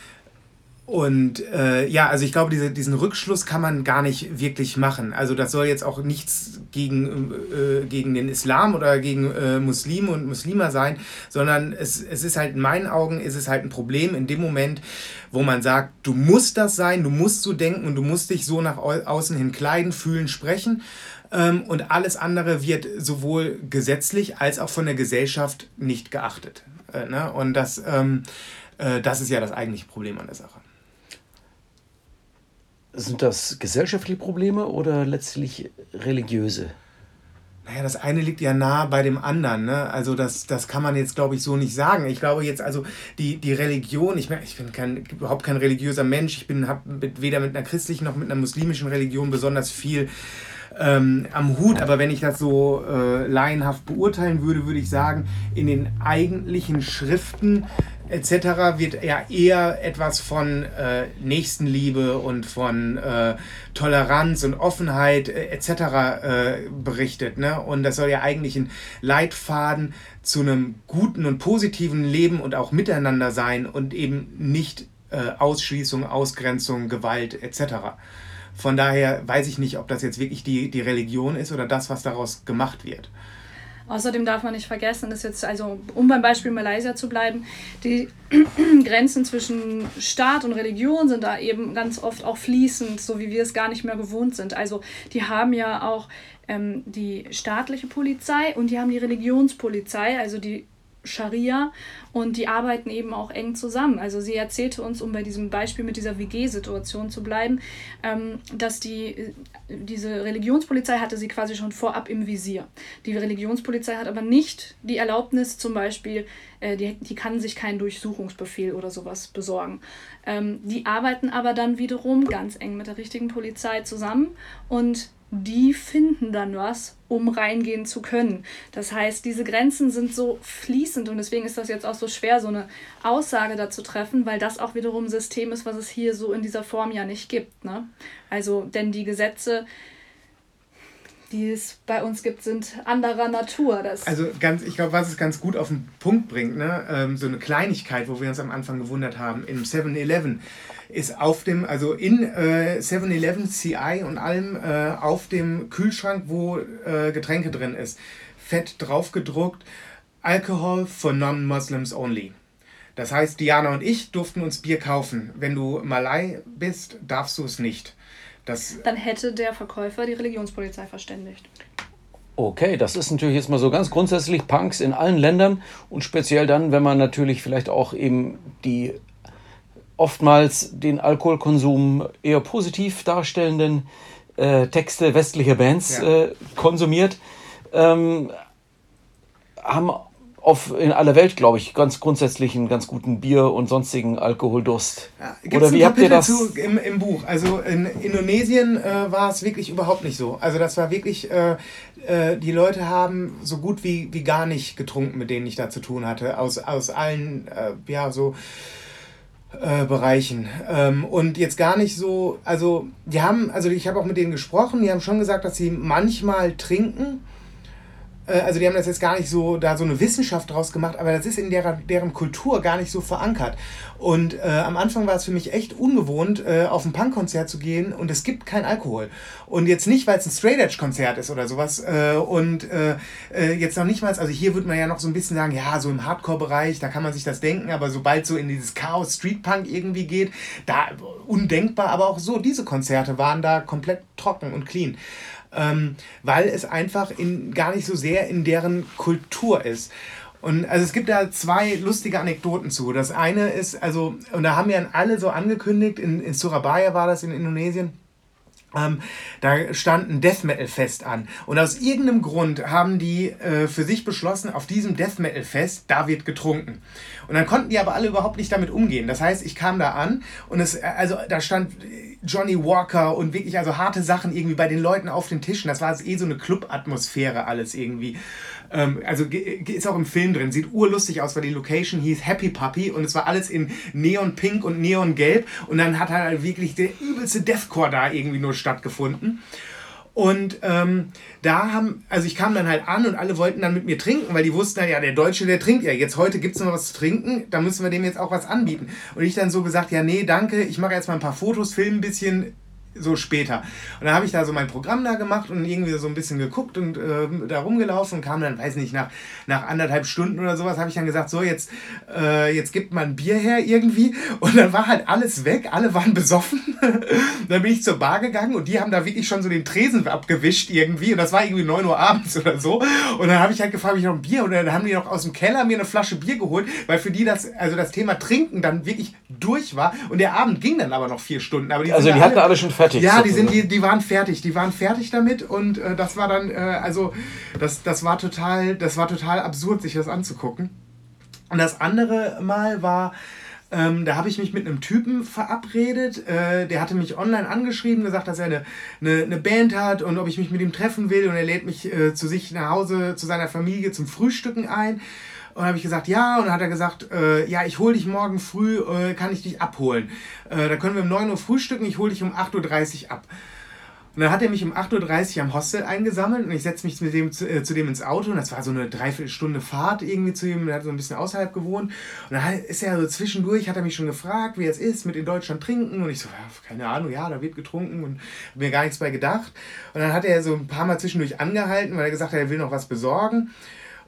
und äh, ja, also ich glaube, diese, diesen Rückschluss kann man gar nicht wirklich machen. Also das soll jetzt auch nichts gegen, äh, gegen den Islam oder gegen äh, Muslime und Muslima sein, sondern es, es ist halt in meinen Augen ist es halt ein Problem in dem Moment, wo man sagt, du musst das sein, du musst so denken und du musst dich so nach außen hin kleiden, fühlen, sprechen. Ähm, und alles andere wird sowohl gesetzlich als auch von der Gesellschaft nicht geachtet. Äh, ne? Und das, ähm, äh, das ist ja das eigentliche Problem an der Sache. Sind das gesellschaftliche Probleme oder letztlich religiöse? Naja, das eine liegt ja nah bei dem anderen. Ne? Also das, das kann man jetzt, glaube ich, so nicht sagen. Ich glaube jetzt, also die, die Religion, ich, ich bin kein, überhaupt kein religiöser Mensch. Ich habe weder mit einer christlichen noch mit einer muslimischen Religion besonders viel ähm, am Hut. Aber wenn ich das so äh, laienhaft beurteilen würde, würde ich sagen, in den eigentlichen Schriften etc. wird ja eher etwas von äh, Nächstenliebe und von äh, Toleranz und Offenheit äh, etc. Äh, berichtet. Ne? Und das soll ja eigentlich ein Leitfaden zu einem guten und positiven Leben und auch Miteinander sein und eben nicht äh, Ausschließung, Ausgrenzung, Gewalt etc. Von daher weiß ich nicht, ob das jetzt wirklich die, die Religion ist oder das, was daraus gemacht wird. Außerdem darf man nicht vergessen, dass jetzt, also um beim Beispiel Malaysia zu bleiben, die Grenzen zwischen Staat und Religion sind da eben ganz oft auch fließend, so wie wir es gar nicht mehr gewohnt sind. Also die haben ja auch ähm, die staatliche Polizei und die haben die Religionspolizei, also die Scharia und die arbeiten eben auch eng zusammen. Also sie erzählte uns, um bei diesem Beispiel mit dieser WG-Situation zu bleiben, ähm, dass die, diese Religionspolizei hatte sie quasi schon vorab im Visier. Die Religionspolizei hat aber nicht die Erlaubnis, zum Beispiel, äh, die, die kann sich keinen Durchsuchungsbefehl oder sowas besorgen. Ähm, die arbeiten aber dann wiederum ganz eng mit der richtigen Polizei zusammen und die finden dann was, um reingehen zu können. Das heißt, diese Grenzen sind so fließend und deswegen ist das jetzt auch so schwer, so eine Aussage dazu treffen, weil das auch wiederum ein System ist, was es hier so in dieser Form ja nicht gibt. Ne? Also, denn die Gesetze, die es bei uns gibt, sind anderer Natur. Das also ganz, ich glaube, was es ganz gut auf den Punkt bringt, ne? Ähm, so eine Kleinigkeit, wo wir uns am Anfang gewundert haben, im 7-Eleven ist auf dem, also in äh, 7-Eleven CI und allem äh, auf dem Kühlschrank, wo äh, Getränke drin ist, fett drauf gedruckt, Alcohol for Non-Muslims only. Das heißt, Diana und ich durften uns Bier kaufen. Wenn du Malai bist, darfst du es nicht. Das Dann hätte der Verkäufer die Religionspolizei verständigt. Okay, das ist natürlich jetzt mal so ganz grundsätzlich Punks in allen Ländern und speziell dann, wenn man natürlich vielleicht auch eben die oftmals den Alkoholkonsum eher positiv darstellenden äh, Texte westlicher Bands Ja. äh, konsumiert, ähm, haben auf, in aller Welt, glaube ich, ganz grundsätzlich einen ganz guten Bier- und sonstigen Alkoholdurst. Gibt's Oder wie habt ihr das? zu im, im Buch? Also in Indonesien äh, war es wirklich überhaupt nicht so. Also das war wirklich, äh, äh, die Leute haben so gut wie, wie gar nicht getrunken, mit denen ich da zu tun hatte. Aus, aus allen, äh, ja, so äh, Bereichen. Ähm, und jetzt gar nicht so, also die haben, also ich habe auch mit denen gesprochen, die haben schon gesagt, dass sie manchmal trinken. Äh, Also die haben das jetzt gar nicht so, da so eine Wissenschaft draus gemacht, aber das ist in deren, deren Kultur gar nicht so verankert. Und äh, am Anfang war es für mich echt ungewohnt, äh, auf ein Punkkonzert zu gehen und es gibt kein Alkohol. Und jetzt nicht, weil es ein Straight Edge Konzert ist oder sowas. Äh, und äh, äh, jetzt noch nicht mal, also hier würde man ja noch so ein bisschen sagen, ja, so im Hardcore-Bereich, da kann man sich das denken, aber sobald so in dieses Chaos Street Punk irgendwie geht, da undenkbar, aber auch so, diese Konzerte waren da komplett trocken und clean ähm, weil es einfach in, gar nicht so sehr in deren Kultur ist. Und also es gibt da zwei lustige Anekdoten zu. Das eine ist, also, und da haben ja alle so angekündigt, in, in Surabaya war das in Indonesien, ähm, da stand ein Death Metal Fest an. Und aus irgendeinem Grund haben die äh, für sich beschlossen, auf diesem Death Metal Fest, da wird getrunken. Und dann konnten die aber alle überhaupt nicht damit umgehen. Das heißt, ich kam da an und es, also da stand Johnny Walker und wirklich also harte Sachen irgendwie bei den Leuten auf den Tischen. Das war eh so eine Club-Atmosphäre alles irgendwie. Ähm, also ist auch im Film drin. Sieht urlustig aus, weil die Location hieß Happy Puppy und es war alles in Neon Pink und Neon Gelb. Und dann hat halt wirklich der übelste Deathcore da irgendwie nur stattgefunden. Und ähm, da haben, also ich kam dann halt an und alle wollten dann mit mir trinken, weil die wussten dann, ja, der Deutsche, der trinkt ja. Jetzt heute gibt es noch was zu trinken, da müssen wir dem jetzt auch was anbieten. Und ich dann so gesagt, ja, nee, danke, ich mache jetzt mal ein paar Fotos, filme ein bisschen, so später. Und dann habe ich da so mein Programm da gemacht und irgendwie so ein bisschen geguckt und äh, da rumgelaufen und kam dann, weiß nicht, nach, nach anderthalb Stunden oder sowas, habe ich dann gesagt, so, jetzt, äh, jetzt gibt man Bier her irgendwie. Und dann war halt alles weg, alle waren besoffen. dann bin ich zur Bar gegangen und die haben da wirklich schon so den Tresen abgewischt irgendwie. Und das war irgendwie 9 Uhr abends oder so. Und dann habe ich halt gefragt, ob ich noch ein Bier und dann haben die noch aus dem Keller mir eine Flasche Bier geholt, weil für die das, also das Thema Trinken dann wirklich durch war. Und der Abend ging dann aber noch vier Stunden. Aber die Also die da hatten alle schon fertig. Ja, die, sind, die, die waren fertig, die waren fertig damit und äh, das war dann, äh, also das, das war total, das war total absurd, sich das anzugucken. Und das andere Mal war, ähm, da habe ich mich mit einem Typen verabredet, äh, der hatte mich online angeschrieben, gesagt, dass er eine, eine, eine Band hat und ob ich mich mit ihm treffen will und er lädt mich äh, zu sich nach Hause, zu seiner Familie zum Frühstücken ein. Und habe ich gesagt, ja. Und dann hat er gesagt, äh, ja, ich hole dich morgen früh, äh, kann ich dich abholen. Äh, da können wir um 9 Uhr frühstücken, ich hole dich um 8.30 Uhr ab. Und dann hat er mich um 8.30 Uhr am Hostel eingesammelt und ich setze mich mit dem zu, äh, zu dem ins Auto und das war so eine Dreiviertelstunde Fahrt irgendwie zu ihm, der hat so ein bisschen außerhalb gewohnt. Und dann ist er so zwischendurch, hat er mich schon gefragt, wie es ist, mit in Deutschland trinken und ich so, keine Ahnung, ja, da wird getrunken und mir gar nichts bei gedacht. Und dann hat er so ein paar Mal zwischendurch angehalten, weil er gesagt hat, er will noch was besorgen.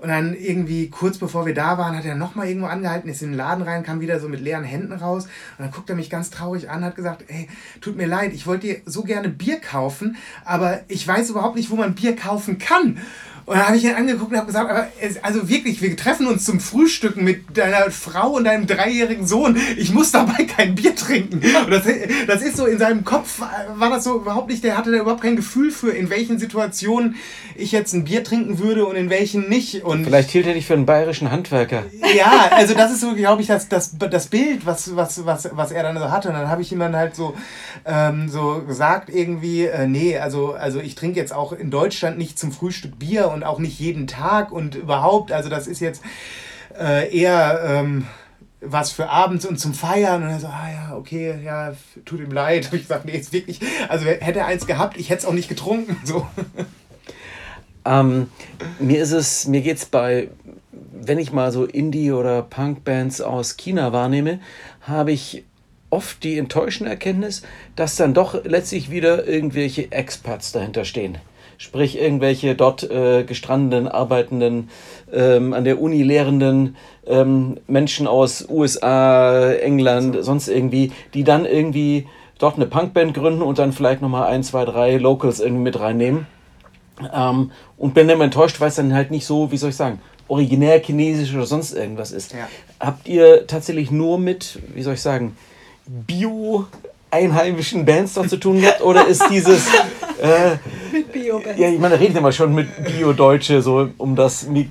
Und dann irgendwie kurz bevor wir da waren, hat er nochmal irgendwo angehalten, ist in den Laden rein, kam wieder so mit leeren Händen raus. Und dann guckt er mich ganz traurig an, hat gesagt, ey, tut mir leid, ich wollte dir so gerne Bier kaufen, aber ich weiß überhaupt nicht, wo man Bier kaufen kann. Und dann habe ich ihn angeguckt und habe gesagt, aber es, also wirklich, wir treffen uns zum Frühstücken mit deiner Frau und deinem dreijährigen Sohn. Ich muss dabei kein Bier trinken. Und das, das ist so in seinem Kopf, war das so überhaupt nicht, der hatte da überhaupt kein Gefühl für, in welchen Situationen ich jetzt ein Bier trinken würde und in welchen nicht. Und Vielleicht hielt er dich für einen bayerischen Handwerker. ja, also das ist so, glaube ich, das, das, das Bild, was, was, was, was er dann so hatte. Und dann habe ich ihm dann halt so, ähm, so gesagt irgendwie, äh, nee, also, also ich trinke jetzt auch in Deutschland nicht zum Frühstück Bier und auch nicht jeden Tag und überhaupt, also das ist jetzt äh, eher... Ähm, was für abends und zum Feiern und er so, ah ja, okay, ja, tut ihm leid. Hab ich gesagt, nee, ist wirklich, also hätte er eins gehabt, ich hätte es auch nicht getrunken, so. Ähm, mir ist es, mir geht's bei, wenn ich mal so Indie- oder Punk-Bands aus China wahrnehme, habe ich oft die enttäuschende Erkenntnis, dass dann doch letztlich wieder irgendwelche Expats dahinter stehen. Sprich irgendwelche dort äh, gestrandeten, arbeitenden, ähm, an der Uni lehrenden ähm, Menschen aus USA, England, so. sonst irgendwie, die dann irgendwie dort eine Punkband gründen und dann vielleicht nochmal ein, zwei, drei Locals irgendwie mit reinnehmen. Ähm, und bin dann enttäuscht, weil es dann halt nicht so, wie soll ich sagen, originär chinesisch oder sonst irgendwas ist. Ja. Habt ihr tatsächlich nur mit, wie soll ich sagen, Bio einheimischen Bands dort zu tun gehabt oder ist dieses äh, mit Bio-Bands? Ja, ich meine, da redet ja mal schon mit Bio-Deutsche, so um das Mi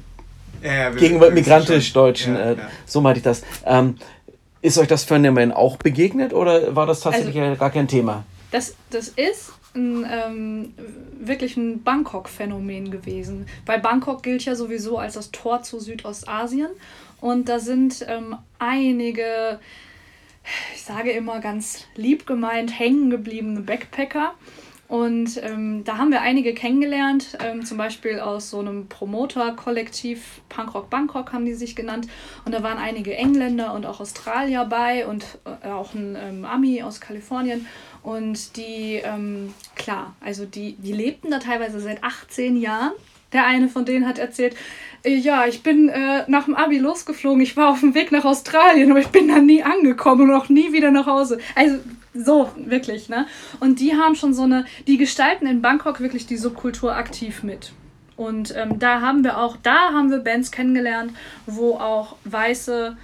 ja, gegenüber migrantisch-Deutschen, ja, äh, so meinte ich das. Ähm, ist euch das Phänomen auch begegnet oder war das tatsächlich also, gar kein Thema? Das, das ist ein, ähm, wirklich ein Bangkok-Phänomen gewesen. Weil Bangkok gilt ja sowieso als das Tor zu Südostasien. Und da sind ähm, einige, ich sage immer ganz lieb gemeint, hängen gebliebene Backpacker. Und ähm, da haben wir einige kennengelernt, ähm, zum Beispiel aus so einem Promoter-Kollektiv, Punkrock Bangkok haben die sich genannt. Und da waren einige Engländer und auch Australier bei und äh, auch ein ähm, Ami aus Kalifornien. Und die, ähm, klar, also die, die lebten da teilweise seit 18 Jahren. Der eine von denen hat erzählt, äh, ja, ich bin äh, nach dem Abi losgeflogen, ich war auf dem Weg nach Australien, aber ich bin dann nie angekommen und auch nie wieder nach Hause. Also so, wirklich, ne? Und die haben schon so eine, die gestalten in Bangkok wirklich die Subkultur aktiv mit. Und ähm, da haben wir auch, da haben wir Bands kennengelernt, wo auch weiße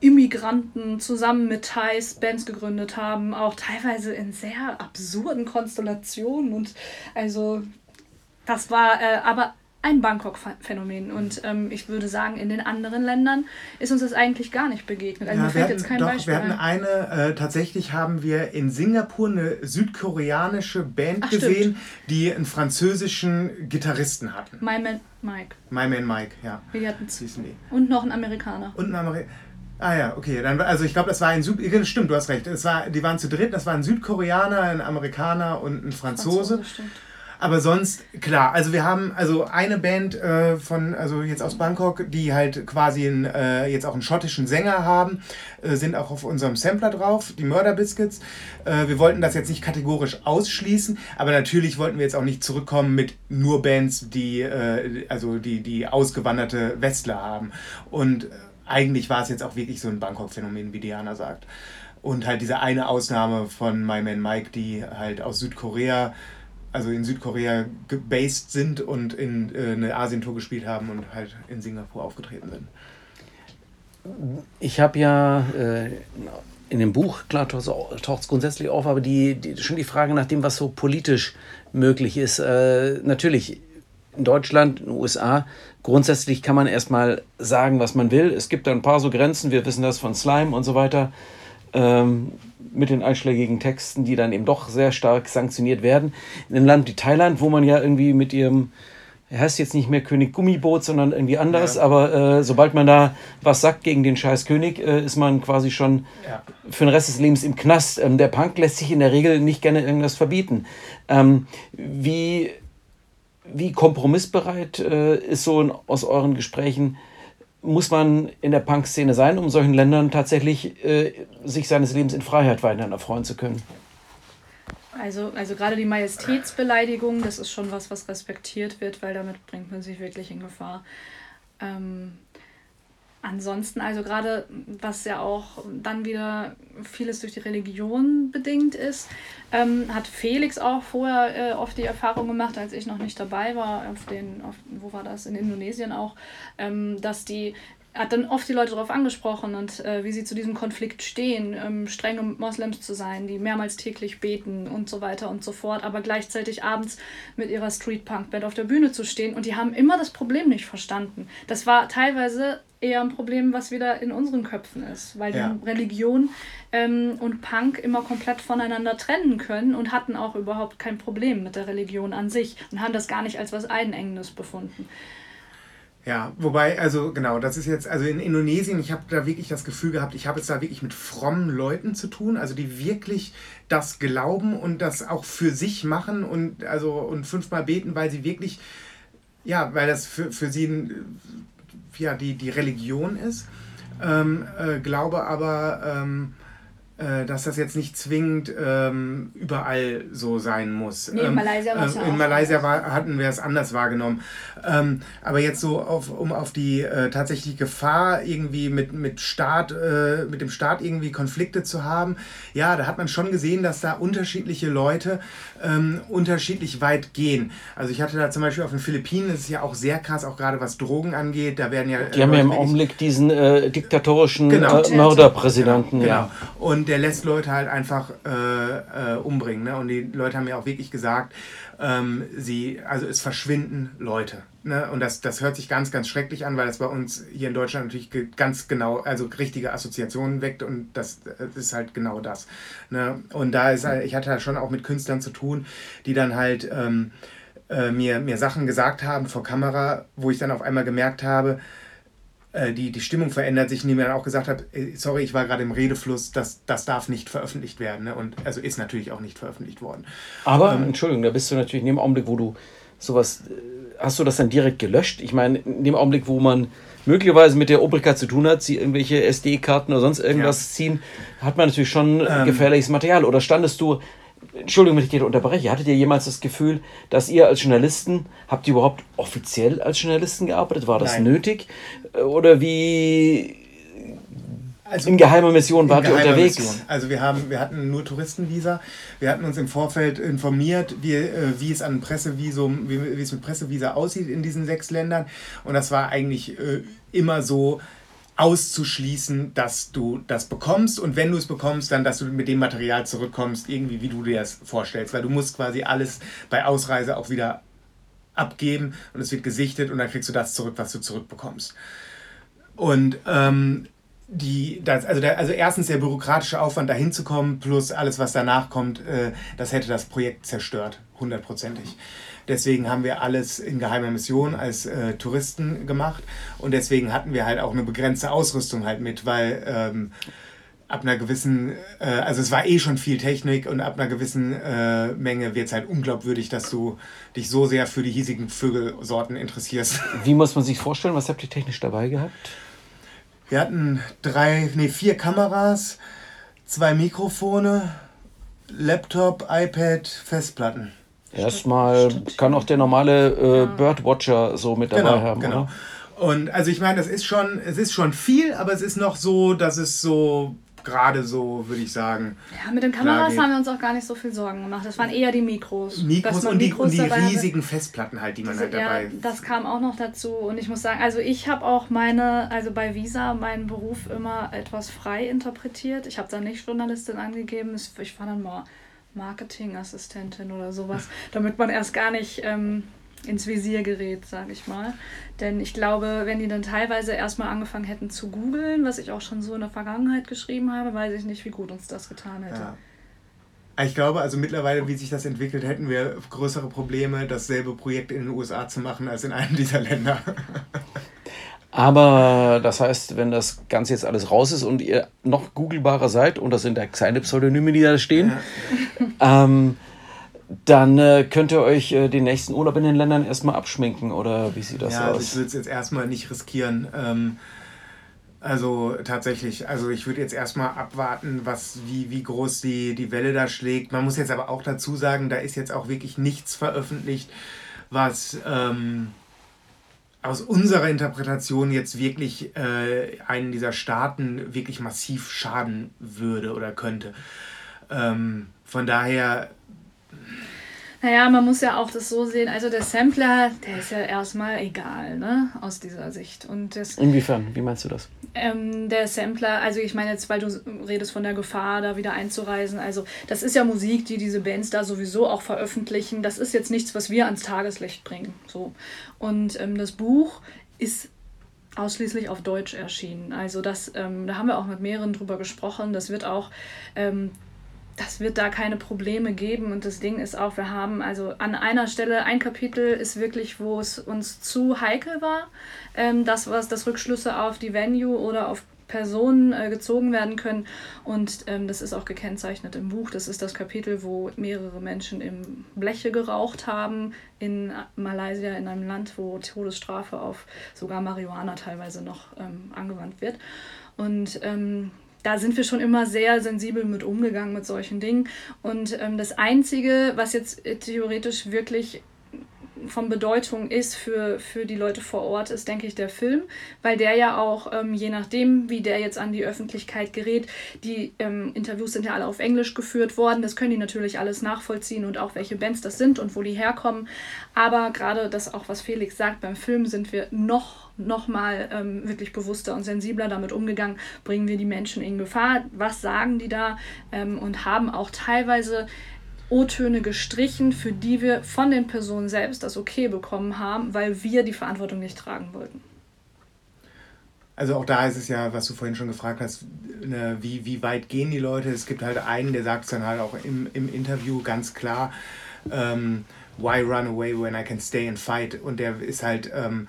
Immigranten zusammen mit Thais Bands gegründet haben, auch teilweise in sehr absurden Konstellationen und also das war äh, aber ein Bangkok-Phänomen. Und ähm, ich würde sagen, in den anderen Ländern ist uns das eigentlich gar nicht begegnet. Also ja, mir fällt hatten, jetzt kein doch, Beispiel. Wir hatten eine, äh, tatsächlich haben wir in Singapur eine südkoreanische Band Ach, gesehen, stimmt. die einen französischen Gitarristen hatten. My Man Mike. My Man Mike, ja. Wir hatten Und noch ein Amerikaner. Und ein Amerikaner. Ah ja, okay. Dann, also ich glaube, das war ein Süd. Stimmt, du hast recht. Das war, die waren zu dritt. Das war ein Südkoreaner, ein Amerikaner und ein Franzose. Franzose Aber sonst, klar, also wir haben also eine Band äh, von, also jetzt aus Bangkok, die halt quasi einen, äh, jetzt auch einen schottischen Sänger haben, äh, sind auch auf unserem Sampler drauf, die Murder Biscuits. Äh, wir wollten das jetzt nicht kategorisch ausschließen, aber natürlich wollten wir jetzt auch nicht zurückkommen mit nur Bands, die, äh, also die, die ausgewanderte Westler haben. Und äh, eigentlich war es jetzt auch wirklich so ein Bangkok-Phänomen, wie Diana sagt. Und halt diese eine Ausnahme von My Man Mike, die halt aus Südkorea, also in Südkorea gebased sind und in äh, eine Asientour gespielt haben und halt in Singapur aufgetreten sind. Ich habe ja äh, in dem Buch, klar, taucht es grundsätzlich auf, aber die, die, schon die Frage nach dem, was so politisch möglich ist. Äh, natürlich, in Deutschland, in den USA, grundsätzlich kann man erstmal sagen, was man will. Es gibt da ein paar so Grenzen, wir wissen das von Slime und so weiter, ähm, mit den einschlägigen Texten, die dann eben doch sehr stark sanktioniert werden. In einem Land wie Thailand, wo man ja irgendwie mit ihrem, er heißt jetzt nicht mehr König Gummiboot, sondern irgendwie anders, ja. aber äh, sobald man da was sagt gegen den scheiß König, äh, ist man quasi schon ja. für den Rest des Lebens im Knast. Ähm, der Punk lässt sich in der Regel nicht gerne irgendwas verbieten. Ähm, wie wie kompromissbereit äh, ist so in, aus euren Gesprächen, muss man in der Punk-Szene sein, um solchen Ländern tatsächlich äh, sich seines Lebens in Freiheit weiterhin erfreuen zu können? Also, also gerade die Majestätsbeleidigung, das ist schon was, was respektiert wird, weil damit bringt man sich wirklich in Gefahr. Ähm, Ansonsten, also gerade was ja auch dann wieder vieles durch die Religion bedingt ist, ähm, hat Felix auch vorher äh, oft die Erfahrung gemacht, als ich noch nicht dabei war, auf den, auf, wo war das, in Indonesien auch, ähm, dass die hat dann oft die Leute darauf angesprochen und äh, wie sie zu diesem Konflikt stehen, ähm, strenge Moslems zu sein, die mehrmals täglich beten und so weiter und so fort, aber gleichzeitig abends mit ihrer Street-Punk-Band auf der Bühne zu stehen und die haben immer das Problem nicht verstanden. Das war teilweise eher ein Problem, was wieder in unseren Köpfen ist, weil ja. die Religion ähm, und Punk immer komplett voneinander trennen können und hatten auch überhaupt kein Problem mit der Religion an sich und haben das gar nicht als was Einengendes befunden. Ja, wobei, also genau, das ist jetzt, also in Indonesien, ich habe da wirklich das Gefühl gehabt, ich habe es da wirklich mit frommen Leuten zu tun, also die wirklich das glauben und das auch für sich machen und also und fünfmal beten, weil sie wirklich, ja, weil das für, für sie ein, ja, die, die Religion ist. Ähm, äh, glaube aber, ähm, äh, dass das jetzt nicht zwingend ähm, überall so sein muss. Nee, in ähm, Malaysia, äh, ja in Malaysia war, hatten wir es anders wahrgenommen. Ähm, aber jetzt so, auf, um auf die äh, tatsächliche Gefahr irgendwie mit, mit, Staat, äh, mit dem Staat irgendwie Konflikte zu haben, ja, da hat man schon gesehen, dass da unterschiedliche Leute ähm, unterschiedlich weit gehen. Also ich hatte da zum Beispiel auf den Philippinen, das ist ja auch sehr krass, auch gerade was Drogen angeht, da werden ja... Die haben ja im Augenblick diesen äh, diktatorischen genau. Mörderpräsidenten. Genau, genau. Und der lässt Leute halt einfach äh, äh, umbringen. Ne? Und die Leute haben ja auch wirklich gesagt, ähm, sie, also es verschwinden Leute. Ne? Und das, das hört sich ganz, ganz schrecklich an, weil das bei uns hier in Deutschland natürlich ganz genau, also richtige Assoziationen weckt und das, das ist halt genau das. Ne? Und da ist halt, ich hatte halt schon auch mit Künstlern zu tun, die dann halt ähm, äh, mir, mir Sachen gesagt haben vor Kamera, wo ich dann auf einmal gemerkt habe, die, die Stimmung verändert sich, indem er dann auch gesagt hat, sorry, ich war gerade im Redefluss, das, das darf nicht veröffentlicht werden. Ne? Und also ist natürlich auch nicht veröffentlicht worden. Aber, ähm, Entschuldigung, da bist du natürlich in dem Augenblick, wo du sowas, äh, hast du das dann direkt gelöscht? Ich meine, in dem Augenblick, wo man möglicherweise mit der Obrigkeit zu tun hat, sie irgendwelche SD-Karten oder sonst irgendwas ja. ziehen, hat man natürlich schon ähm, gefährliches Material. Oder standest du Entschuldigung, wenn ich dich unterbreche. Hattet ihr jemals das Gefühl, dass ihr als Journalisten, habt ihr überhaupt offiziell als Journalisten gearbeitet? War das Nein. nötig? Oder wie also in geheimer Mission wart ihr unterwegs? Mission. Also wir, haben, wir hatten nur Touristenvisa. Wir hatten uns im Vorfeld informiert, wie, äh, wie es an Pressevisum, wie, wie es mit Pressevisa aussieht in diesen sechs Ländern. Und das war eigentlich äh, immer so, auszuschließen, dass du das bekommst und wenn du es bekommst, dann, dass du mit dem Material zurückkommst, irgendwie wie du dir das vorstellst, weil du musst quasi alles bei Ausreise auch wieder abgeben und es wird gesichtet und dann kriegst du das zurück, was du zurückbekommst. Und ähm, die, das, also, der, also erstens der bürokratische Aufwand, dahin zu kommen, plus alles, was danach kommt, äh, das hätte das Projekt zerstört, hundertprozentig. Deswegen haben wir alles in geheimer Mission als äh, Touristen gemacht und deswegen hatten wir halt auch eine begrenzte Ausrüstung halt mit, weil ähm, ab einer gewissen, äh, also es war eh schon viel Technik und ab einer gewissen äh, Menge wird es halt unglaubwürdig, dass du dich so sehr für die hiesigen Vögelsorten interessierst. Wie muss man sich vorstellen, was habt ihr technisch dabei gehabt? Wir hatten drei, nee, vier Kameras, zwei Mikrofone, Laptop, iPad, Festplatten. Erstmal kann auch der normale äh, Birdwatcher so mit dabei genau, haben, genau. Oder? Und also ich meine, das ist schon, es ist schon viel, aber es ist noch so, dass es so gerade so, würde ich sagen. Ja, mit den Kameras haben wir uns auch gar nicht so viel Sorgen gemacht. Das waren eher die Mikros. Mikros und die, Mikros und die riesigen hatte. Festplatten halt, die man halt dabei. Ja, das kam auch noch dazu. Und ich muss sagen, also ich habe auch meine, also bei Visa meinen Beruf immer etwas frei interpretiert. Ich habe da nicht Journalistin angegeben. Ich war dann mal Marketingassistentin oder sowas, damit man erst gar nicht ähm, ins Visier gerät, sage ich mal. Denn ich glaube, wenn die dann teilweise erstmal angefangen hätten zu googeln, was ich auch schon so in der Vergangenheit geschrieben habe, weiß ich nicht, wie gut uns das getan hätte. Ja. Ich glaube, also mittlerweile, wie sich das entwickelt, hätten wir größere Probleme, dasselbe Projekt in den USA zu machen als in einem dieser Länder. Aber das heißt, wenn das Ganze jetzt alles raus ist und ihr noch googlebarer seid, und das sind ja keine Pseudonyme, die da stehen, ja. ähm, dann äh, könnt ihr euch äh, den nächsten Urlaub in den Ländern erstmal abschminken, oder wie sieht das ja, aus? Ja, also ich würde es jetzt erstmal nicht riskieren. Ähm, also tatsächlich, also ich würde jetzt erstmal abwarten, was, wie, wie groß die, die Welle da schlägt. Man muss jetzt aber auch dazu sagen, da ist jetzt auch wirklich nichts veröffentlicht, was... Ähm, aus unserer Interpretation jetzt wirklich äh, einen dieser Staaten wirklich massiv schaden würde oder könnte. Ähm, von daher. Naja, man muss ja auch das so sehen, also der Sampler, der ist ja erstmal egal, ne, aus dieser Sicht. Und das, Inwiefern? Wie meinst du das? Ähm, der Sampler, also ich meine jetzt, weil du redest von der Gefahr, da wieder einzureisen, also das ist ja Musik, die diese Bands da sowieso auch veröffentlichen. Das ist jetzt nichts, was wir ans Tageslicht bringen. So. Und ähm, das Buch ist ausschließlich auf Deutsch erschienen. Also das, ähm, da haben wir auch mit mehreren drüber gesprochen. Das wird auch ähm, das wird da keine Probleme geben. Und das Ding ist auch, wir haben also an einer Stelle ein Kapitel ist wirklich, wo es uns zu heikel war, ähm, das, was das Rückschlüsse auf die Venue oder auf Personen äh, gezogen werden können. Und ähm, das ist auch gekennzeichnet im Buch. Das ist das Kapitel, wo mehrere Menschen im Bleche geraucht haben in Malaysia, in einem Land, wo Todesstrafe auf sogar Marihuana teilweise noch ähm, angewandt wird. Und ähm, da sind wir schon immer sehr sensibel mit umgegangen mit solchen Dingen. Und ähm, das Einzige, was jetzt äh, theoretisch wirklich von Bedeutung ist für, für die Leute vor Ort, ist, denke ich, der Film, weil der ja auch, ähm, je nachdem, wie der jetzt an die Öffentlichkeit gerät, die ähm, Interviews sind ja alle auf Englisch geführt worden, das können die natürlich alles nachvollziehen und auch welche Bands das sind und wo die herkommen. Aber gerade das auch, was Felix sagt, beim Film sind wir noch, noch mal ähm, wirklich bewusster und sensibler damit umgegangen, bringen wir die Menschen in Gefahr, was sagen die da? Ähm, und haben auch teilweise O-Töne gestrichen, für die wir von den Personen selbst das Okay bekommen haben, weil wir die Verantwortung nicht tragen wollten. Also auch da ist es ja, was du vorhin schon gefragt hast, ne, wie, wie weit gehen die Leute? Es gibt halt einen, der sagt es dann halt auch im, im Interview ganz klar, ähm, why run away when I can stay and fight? Und der ist halt ähm,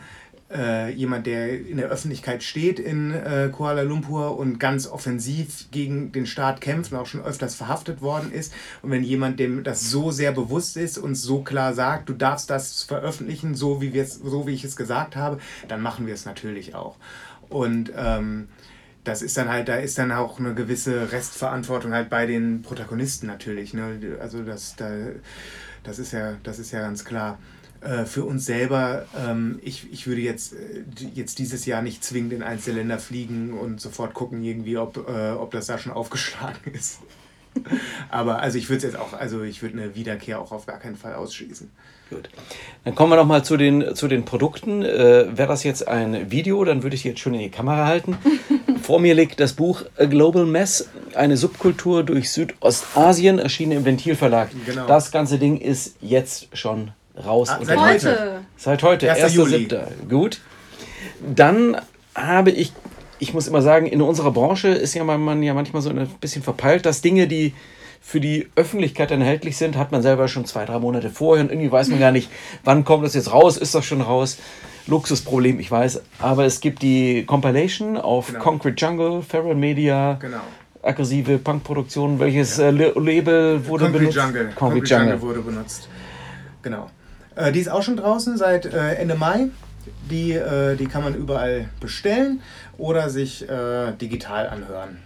äh, jemand, der in der Öffentlichkeit steht in äh, Kuala Lumpur und ganz offensiv gegen den Staat kämpft und auch schon öfters verhaftet worden ist. Und wenn jemand dem das so sehr bewusst ist und so klar sagt, du darfst das veröffentlichen, so wie, so wie ich es gesagt habe, dann machen wir es natürlich auch. Und ähm, das ist dann halt, da ist dann auch eine gewisse Restverantwortung halt bei den Protagonisten natürlich. Ne? Also das, da, das, ist ja, das ist ja ganz klar. Äh, für uns selber, ähm, ich, ich würde jetzt, äh, jetzt dieses Jahr nicht zwingend in Einzelländer fliegen und sofort gucken, irgendwie, ob, äh, ob das da schon aufgeschlagen ist. Aber also ich würde es jetzt auch, also ich würde eine Wiederkehr auch auf gar keinen Fall ausschließen. Gut. Dann kommen wir noch mal zu den, zu den Produkten. Äh, Wäre das jetzt ein Video, dann würde ich jetzt schon in die Kamera halten. Vor mir liegt das Buch A Global Mess, eine Subkultur durch Südostasien, erschienen im Ventilverlag. Genau. Das ganze Ding ist jetzt schon raus. Ah, seit heute. Seit heute, 1. Juli. Gut. Dann habe ich, ich muss immer sagen, in unserer Branche ist ja man, man ja manchmal so ein bisschen verpeilt, dass Dinge, die für die Öffentlichkeit dann erhältlich sind, hat man selber schon zwei, drei Monate vorher und irgendwie weiß man gar nicht, wann kommt das jetzt raus, ist das schon raus. Luxusproblem, ich weiß. Aber es gibt die Compilation auf genau. Concrete Jungle, Feral Media, genau. aggressive Punkproduktion. Welches ja. äh, Label wurde Concrete benutzt? Jungle. Concrete, Concrete Jungle. Jungle wurde benutzt. Genau. Äh, die ist auch schon draußen seit äh, Ende Mai. Die, äh, die kann man überall bestellen oder sich äh, digital anhören.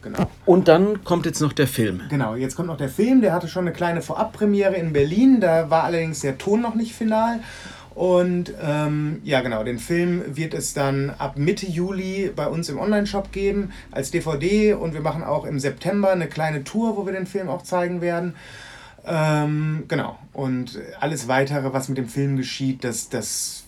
Genau. Und dann kommt jetzt noch der Film. Genau, jetzt kommt noch der Film. Der hatte schon eine kleine Vorabpremiere in Berlin. Da war allerdings der Ton noch nicht final. Und ähm, ja, genau, den Film wird es dann ab Mitte Juli bei uns im Online-Shop geben als DVD. Und wir machen auch im September eine kleine Tour, wo wir den Film auch zeigen werden. Ähm, genau. Und alles weitere, was mit dem Film geschieht, das, das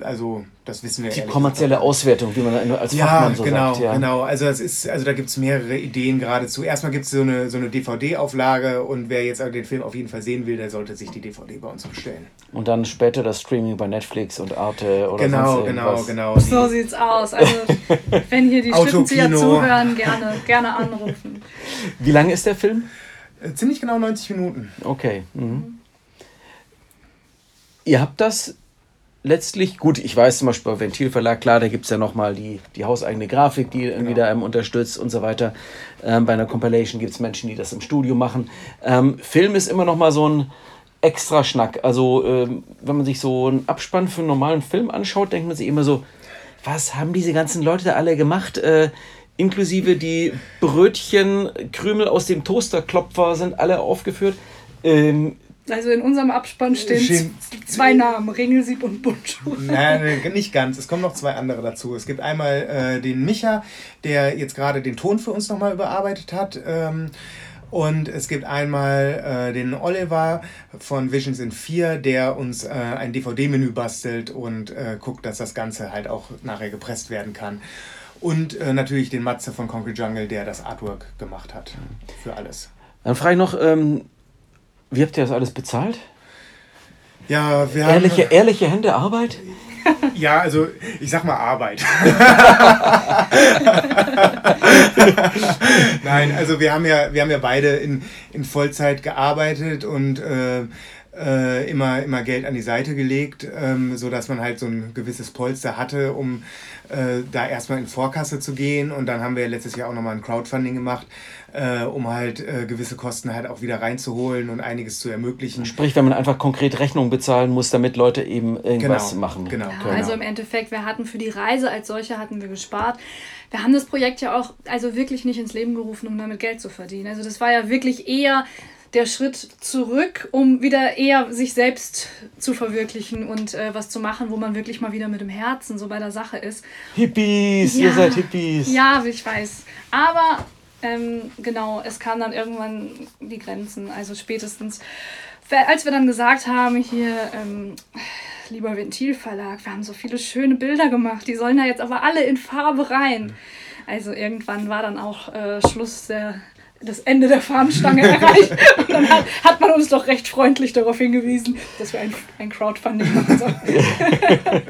also das wissen wir Die kommerzielle Auswertung, wie man als ja, Fachmann so genau, sagt. Ja, genau. Also das ist, also da gibt es mehrere Ideen geradezu. Erstmal gibt es so eine, so eine DVD-Auflage und wer jetzt den Film auf jeden Fall sehen will, der sollte sich die DVD bei uns bestellen. Und dann später das Streaming bei Netflix und Arte oder genau, sonst Genau, genau, So sieht's aus. Also wenn hier die Schrittenzieher zuhören, gerne, gerne anrufen. Wie lange ist der Film? Äh, ziemlich genau 90 Minuten. Okay. Mhm. Ihr habt das letztlich, gut, ich weiß zum Beispiel bei Ventilverlag, klar, da gibt es ja nochmal die, die hauseigene Grafik, die irgendwie genau. da einem unterstützt und so weiter. Ähm, bei einer Compilation gibt es Menschen, die das im Studio machen. Ähm, Film ist immer nochmal so ein extra Schnack. Also, ähm, wenn man sich so einen Abspann für einen normalen Film anschaut, denkt man sich immer so, was haben diese ganzen Leute da alle gemacht? Äh, inklusive die Brötchen, Krümel aus dem Toasterklopfer sind alle aufgeführt. Ähm, also in unserem Abspann stehen zwei Namen, Ringelsieb und Buntschuh. Nein, nicht ganz. Es kommen noch zwei andere dazu. Es gibt einmal äh, den Micha, der jetzt gerade den Ton für uns nochmal überarbeitet hat. Ähm, und es gibt einmal äh, den Oliver von Visions in 4, der uns äh, ein DVD-Menü bastelt und äh, guckt, dass das Ganze halt auch nachher gepresst werden kann. Und äh, natürlich den Matze von Concrete Jungle, der das Artwork gemacht hat für alles. Dann frage ich noch, ähm, wie habt ihr das alles bezahlt? Ja, wir ehrliche, haben... Ehrliche Hände Arbeit? Ja, also ich sag mal Arbeit. Nein, also wir haben ja, wir haben ja beide in, in Vollzeit gearbeitet und äh, äh, immer, immer Geld an die Seite gelegt, ähm, sodass man halt so ein gewisses Polster hatte, um äh, da erstmal in Vorkasse zu gehen. Und dann haben wir letztes Jahr auch nochmal ein Crowdfunding gemacht, äh, um halt äh, gewisse Kosten halt auch wieder reinzuholen und einiges zu ermöglichen. Sprich, wenn man einfach konkret Rechnungen bezahlen muss, damit Leute eben irgendwas Genau, machen. genau. Ja, also im Endeffekt, wir hatten für die Reise als solche hatten wir gespart. Wir haben das Projekt ja auch also wirklich nicht ins Leben gerufen, um damit Geld zu verdienen. Also das war ja wirklich eher der Schritt zurück, um wieder eher sich selbst zu verwirklichen und äh, was zu machen, wo man wirklich mal wieder mit dem Herzen so bei der Sache ist. Hippies, Ja. ihr seid Hippies. Ja, ich weiß. Aber ähm, genau, es kam dann irgendwann die Grenzen. Also spätestens, als wir dann gesagt haben, hier, ähm, lieber Ventilverlag, wir haben so viele schöne Bilder gemacht, die sollen da jetzt aber alle in Farbe rein. Also irgendwann war dann auch äh, Schluss der das Ende der Fahnenstange erreicht. Und dann hat, hat man uns doch recht freundlich darauf hingewiesen, dass wir ein, ein Crowdfunding machen sollen.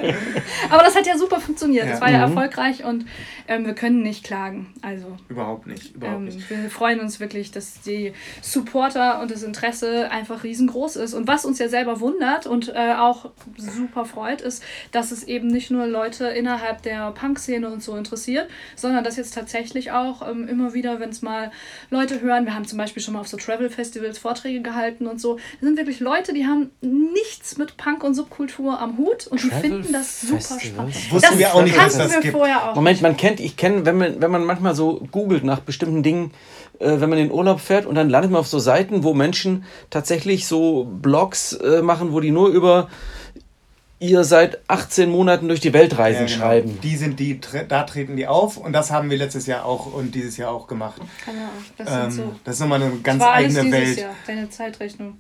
Aber das hat ja super funktioniert. Das Ja. war ja Mhm. erfolgreich und ähm, wir können nicht klagen. Also Überhaupt nicht, überhaupt ähm, nicht. wir freuen uns wirklich, dass die Supporter und das Interesse einfach riesengroß ist. Und was uns ja selber wundert und äh, auch super freut, ist, dass es eben nicht nur Leute innerhalb der Punk-Szene und so interessiert, sondern dass jetzt tatsächlich auch ähm, immer wieder, wenn es mal Leute hören, wir haben zum Beispiel schon mal auf so Travel-Festivals Vorträge gehalten und so, das sind wirklich Leute, die haben nichts mit Punk und Subkultur am Hut und die finden das super spannend. Wussten das wir auch nicht, dass das wir gibt. vorher auch. Moment, man kennt, ich kenne, wenn man, wenn man manchmal so googelt nach bestimmten Dingen, äh, wenn man in den Urlaub fährt und dann landet man auf so Seiten, wo Menschen tatsächlich so Blogs äh, machen, wo die nur über ihr seit 18 Monaten durch die Welt reisen Ja, genau. schreiben. Die sind die, da treten die auf und das haben wir letztes Jahr auch und dieses Jahr auch gemacht. Keine Ahnung, das Ähm, so. Das ist nochmal eine ganz Das war alles eigene dieses Welt. Jahr, deine Zeitrechnung.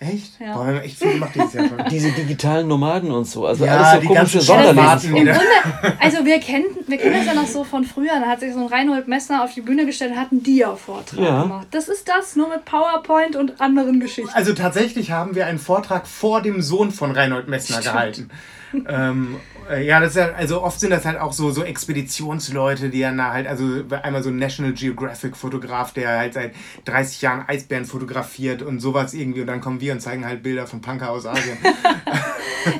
Echt? Ja. Boah, wir haben echt viel gemacht dieses Jahr schon. Diese digitalen Nomaden und so. Also Ja, alles so die komische Sonderlebensformen. Nomaden. Im. Grunde, also wir kennen, wir kennen das ja noch so von früher. Da hat sich so ein Reinhold Messner auf die Bühne gestellt und hat einen Dia-Vortrag Ja. gemacht. Das ist das, nur mit PowerPoint und anderen Geschichten. Also tatsächlich haben wir einen Vortrag vor dem Sohn von Reinhold Messner Stimmt. gehalten. ähm, äh, ja, das ist ja, also oft sind das halt auch so, so Expeditionsleute, die dann da halt, also einmal so ein National Geographic Fotograf, der halt seit 30 Jahren Eisbären fotografiert und sowas irgendwie und dann kommen wir und zeigen halt Bilder von Punker aus Asien.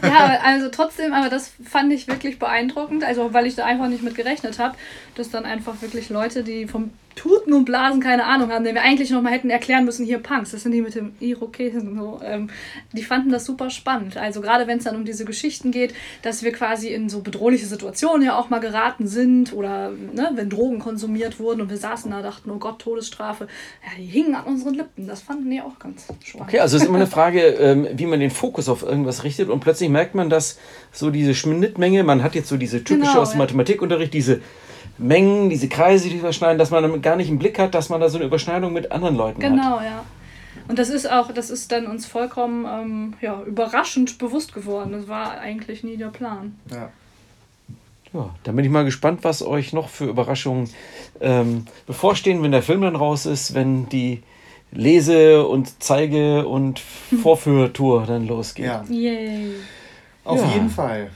Ja, also trotzdem, aber das fand ich wirklich beeindruckend, also weil ich da einfach nicht mit gerechnet habe, dass dann einfach wirklich Leute, die vom Tuten und Blasen keine Ahnung haben, den wir eigentlich noch mal hätten erklären müssen, hier Punks, das sind die mit dem Irokesen so, ähm, die fanden das super spannend. Also gerade wenn es dann um diese Geschichten geht, dass wir quasi in so bedrohliche Situationen ja auch mal geraten sind oder ne, wenn Drogen konsumiert wurden und wir saßen da, dachten, oh Gott, Todesstrafe, ja, die hingen an unseren Lippen. Das fanden die auch ganz spannend. Okay, also es ist immer eine Frage, ähm, wie man den Fokus auf irgendwas richtet und plötzlich merkt man, dass so diese Schnittmenge, man hat jetzt so diese typische Genau, aus dem ja. Mathematikunterricht, diese Mengen, diese Kreise, die überschneiden, dass man damit gar nicht im Blick hat, dass man da so eine Überschneidung mit anderen Leuten hat. Genau, ja. Und das ist auch, das ist dann uns vollkommen ähm, ja, überraschend bewusst geworden. Das war eigentlich nie der Plan. Ja. Ja, dann bin ich mal gespannt, was euch noch für Überraschungen ähm, bevorstehen, wenn der Film dann raus ist, wenn die Lese- und Zeige- und Vorführtour dann losgeht. ja, Yay. auf Ja. jeden Fall.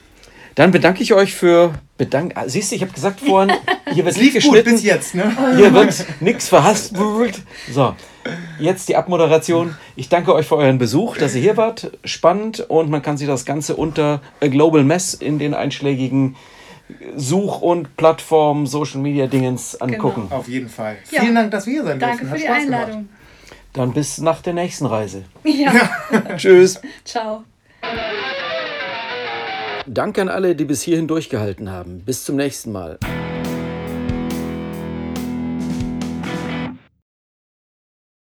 Dann bedanke ich euch für bedank. ah, Siehst du, ich habe gesagt vorhin, hier wird Es nicht lief gut geschnitten, bis jetzt, ne? hier wird nichts verhaspelt. So, jetzt die Abmoderation. Ich danke euch für euren Besuch, dass ihr hier wart. Spannend und man kann sich das Ganze unter A Global Mess in den einschlägigen Such- und Plattformen, Social Media Dingens angucken. Auf jeden Fall. Ja. Vielen Dank, dass wir hier sein Danke durften. für Hat die Spaß gemacht. Einladung. Dann bis nach der nächsten Reise. Ja. Tschüss. Ciao. Danke an alle, die bis hierhin durchgehalten haben. Bis zum nächsten Mal.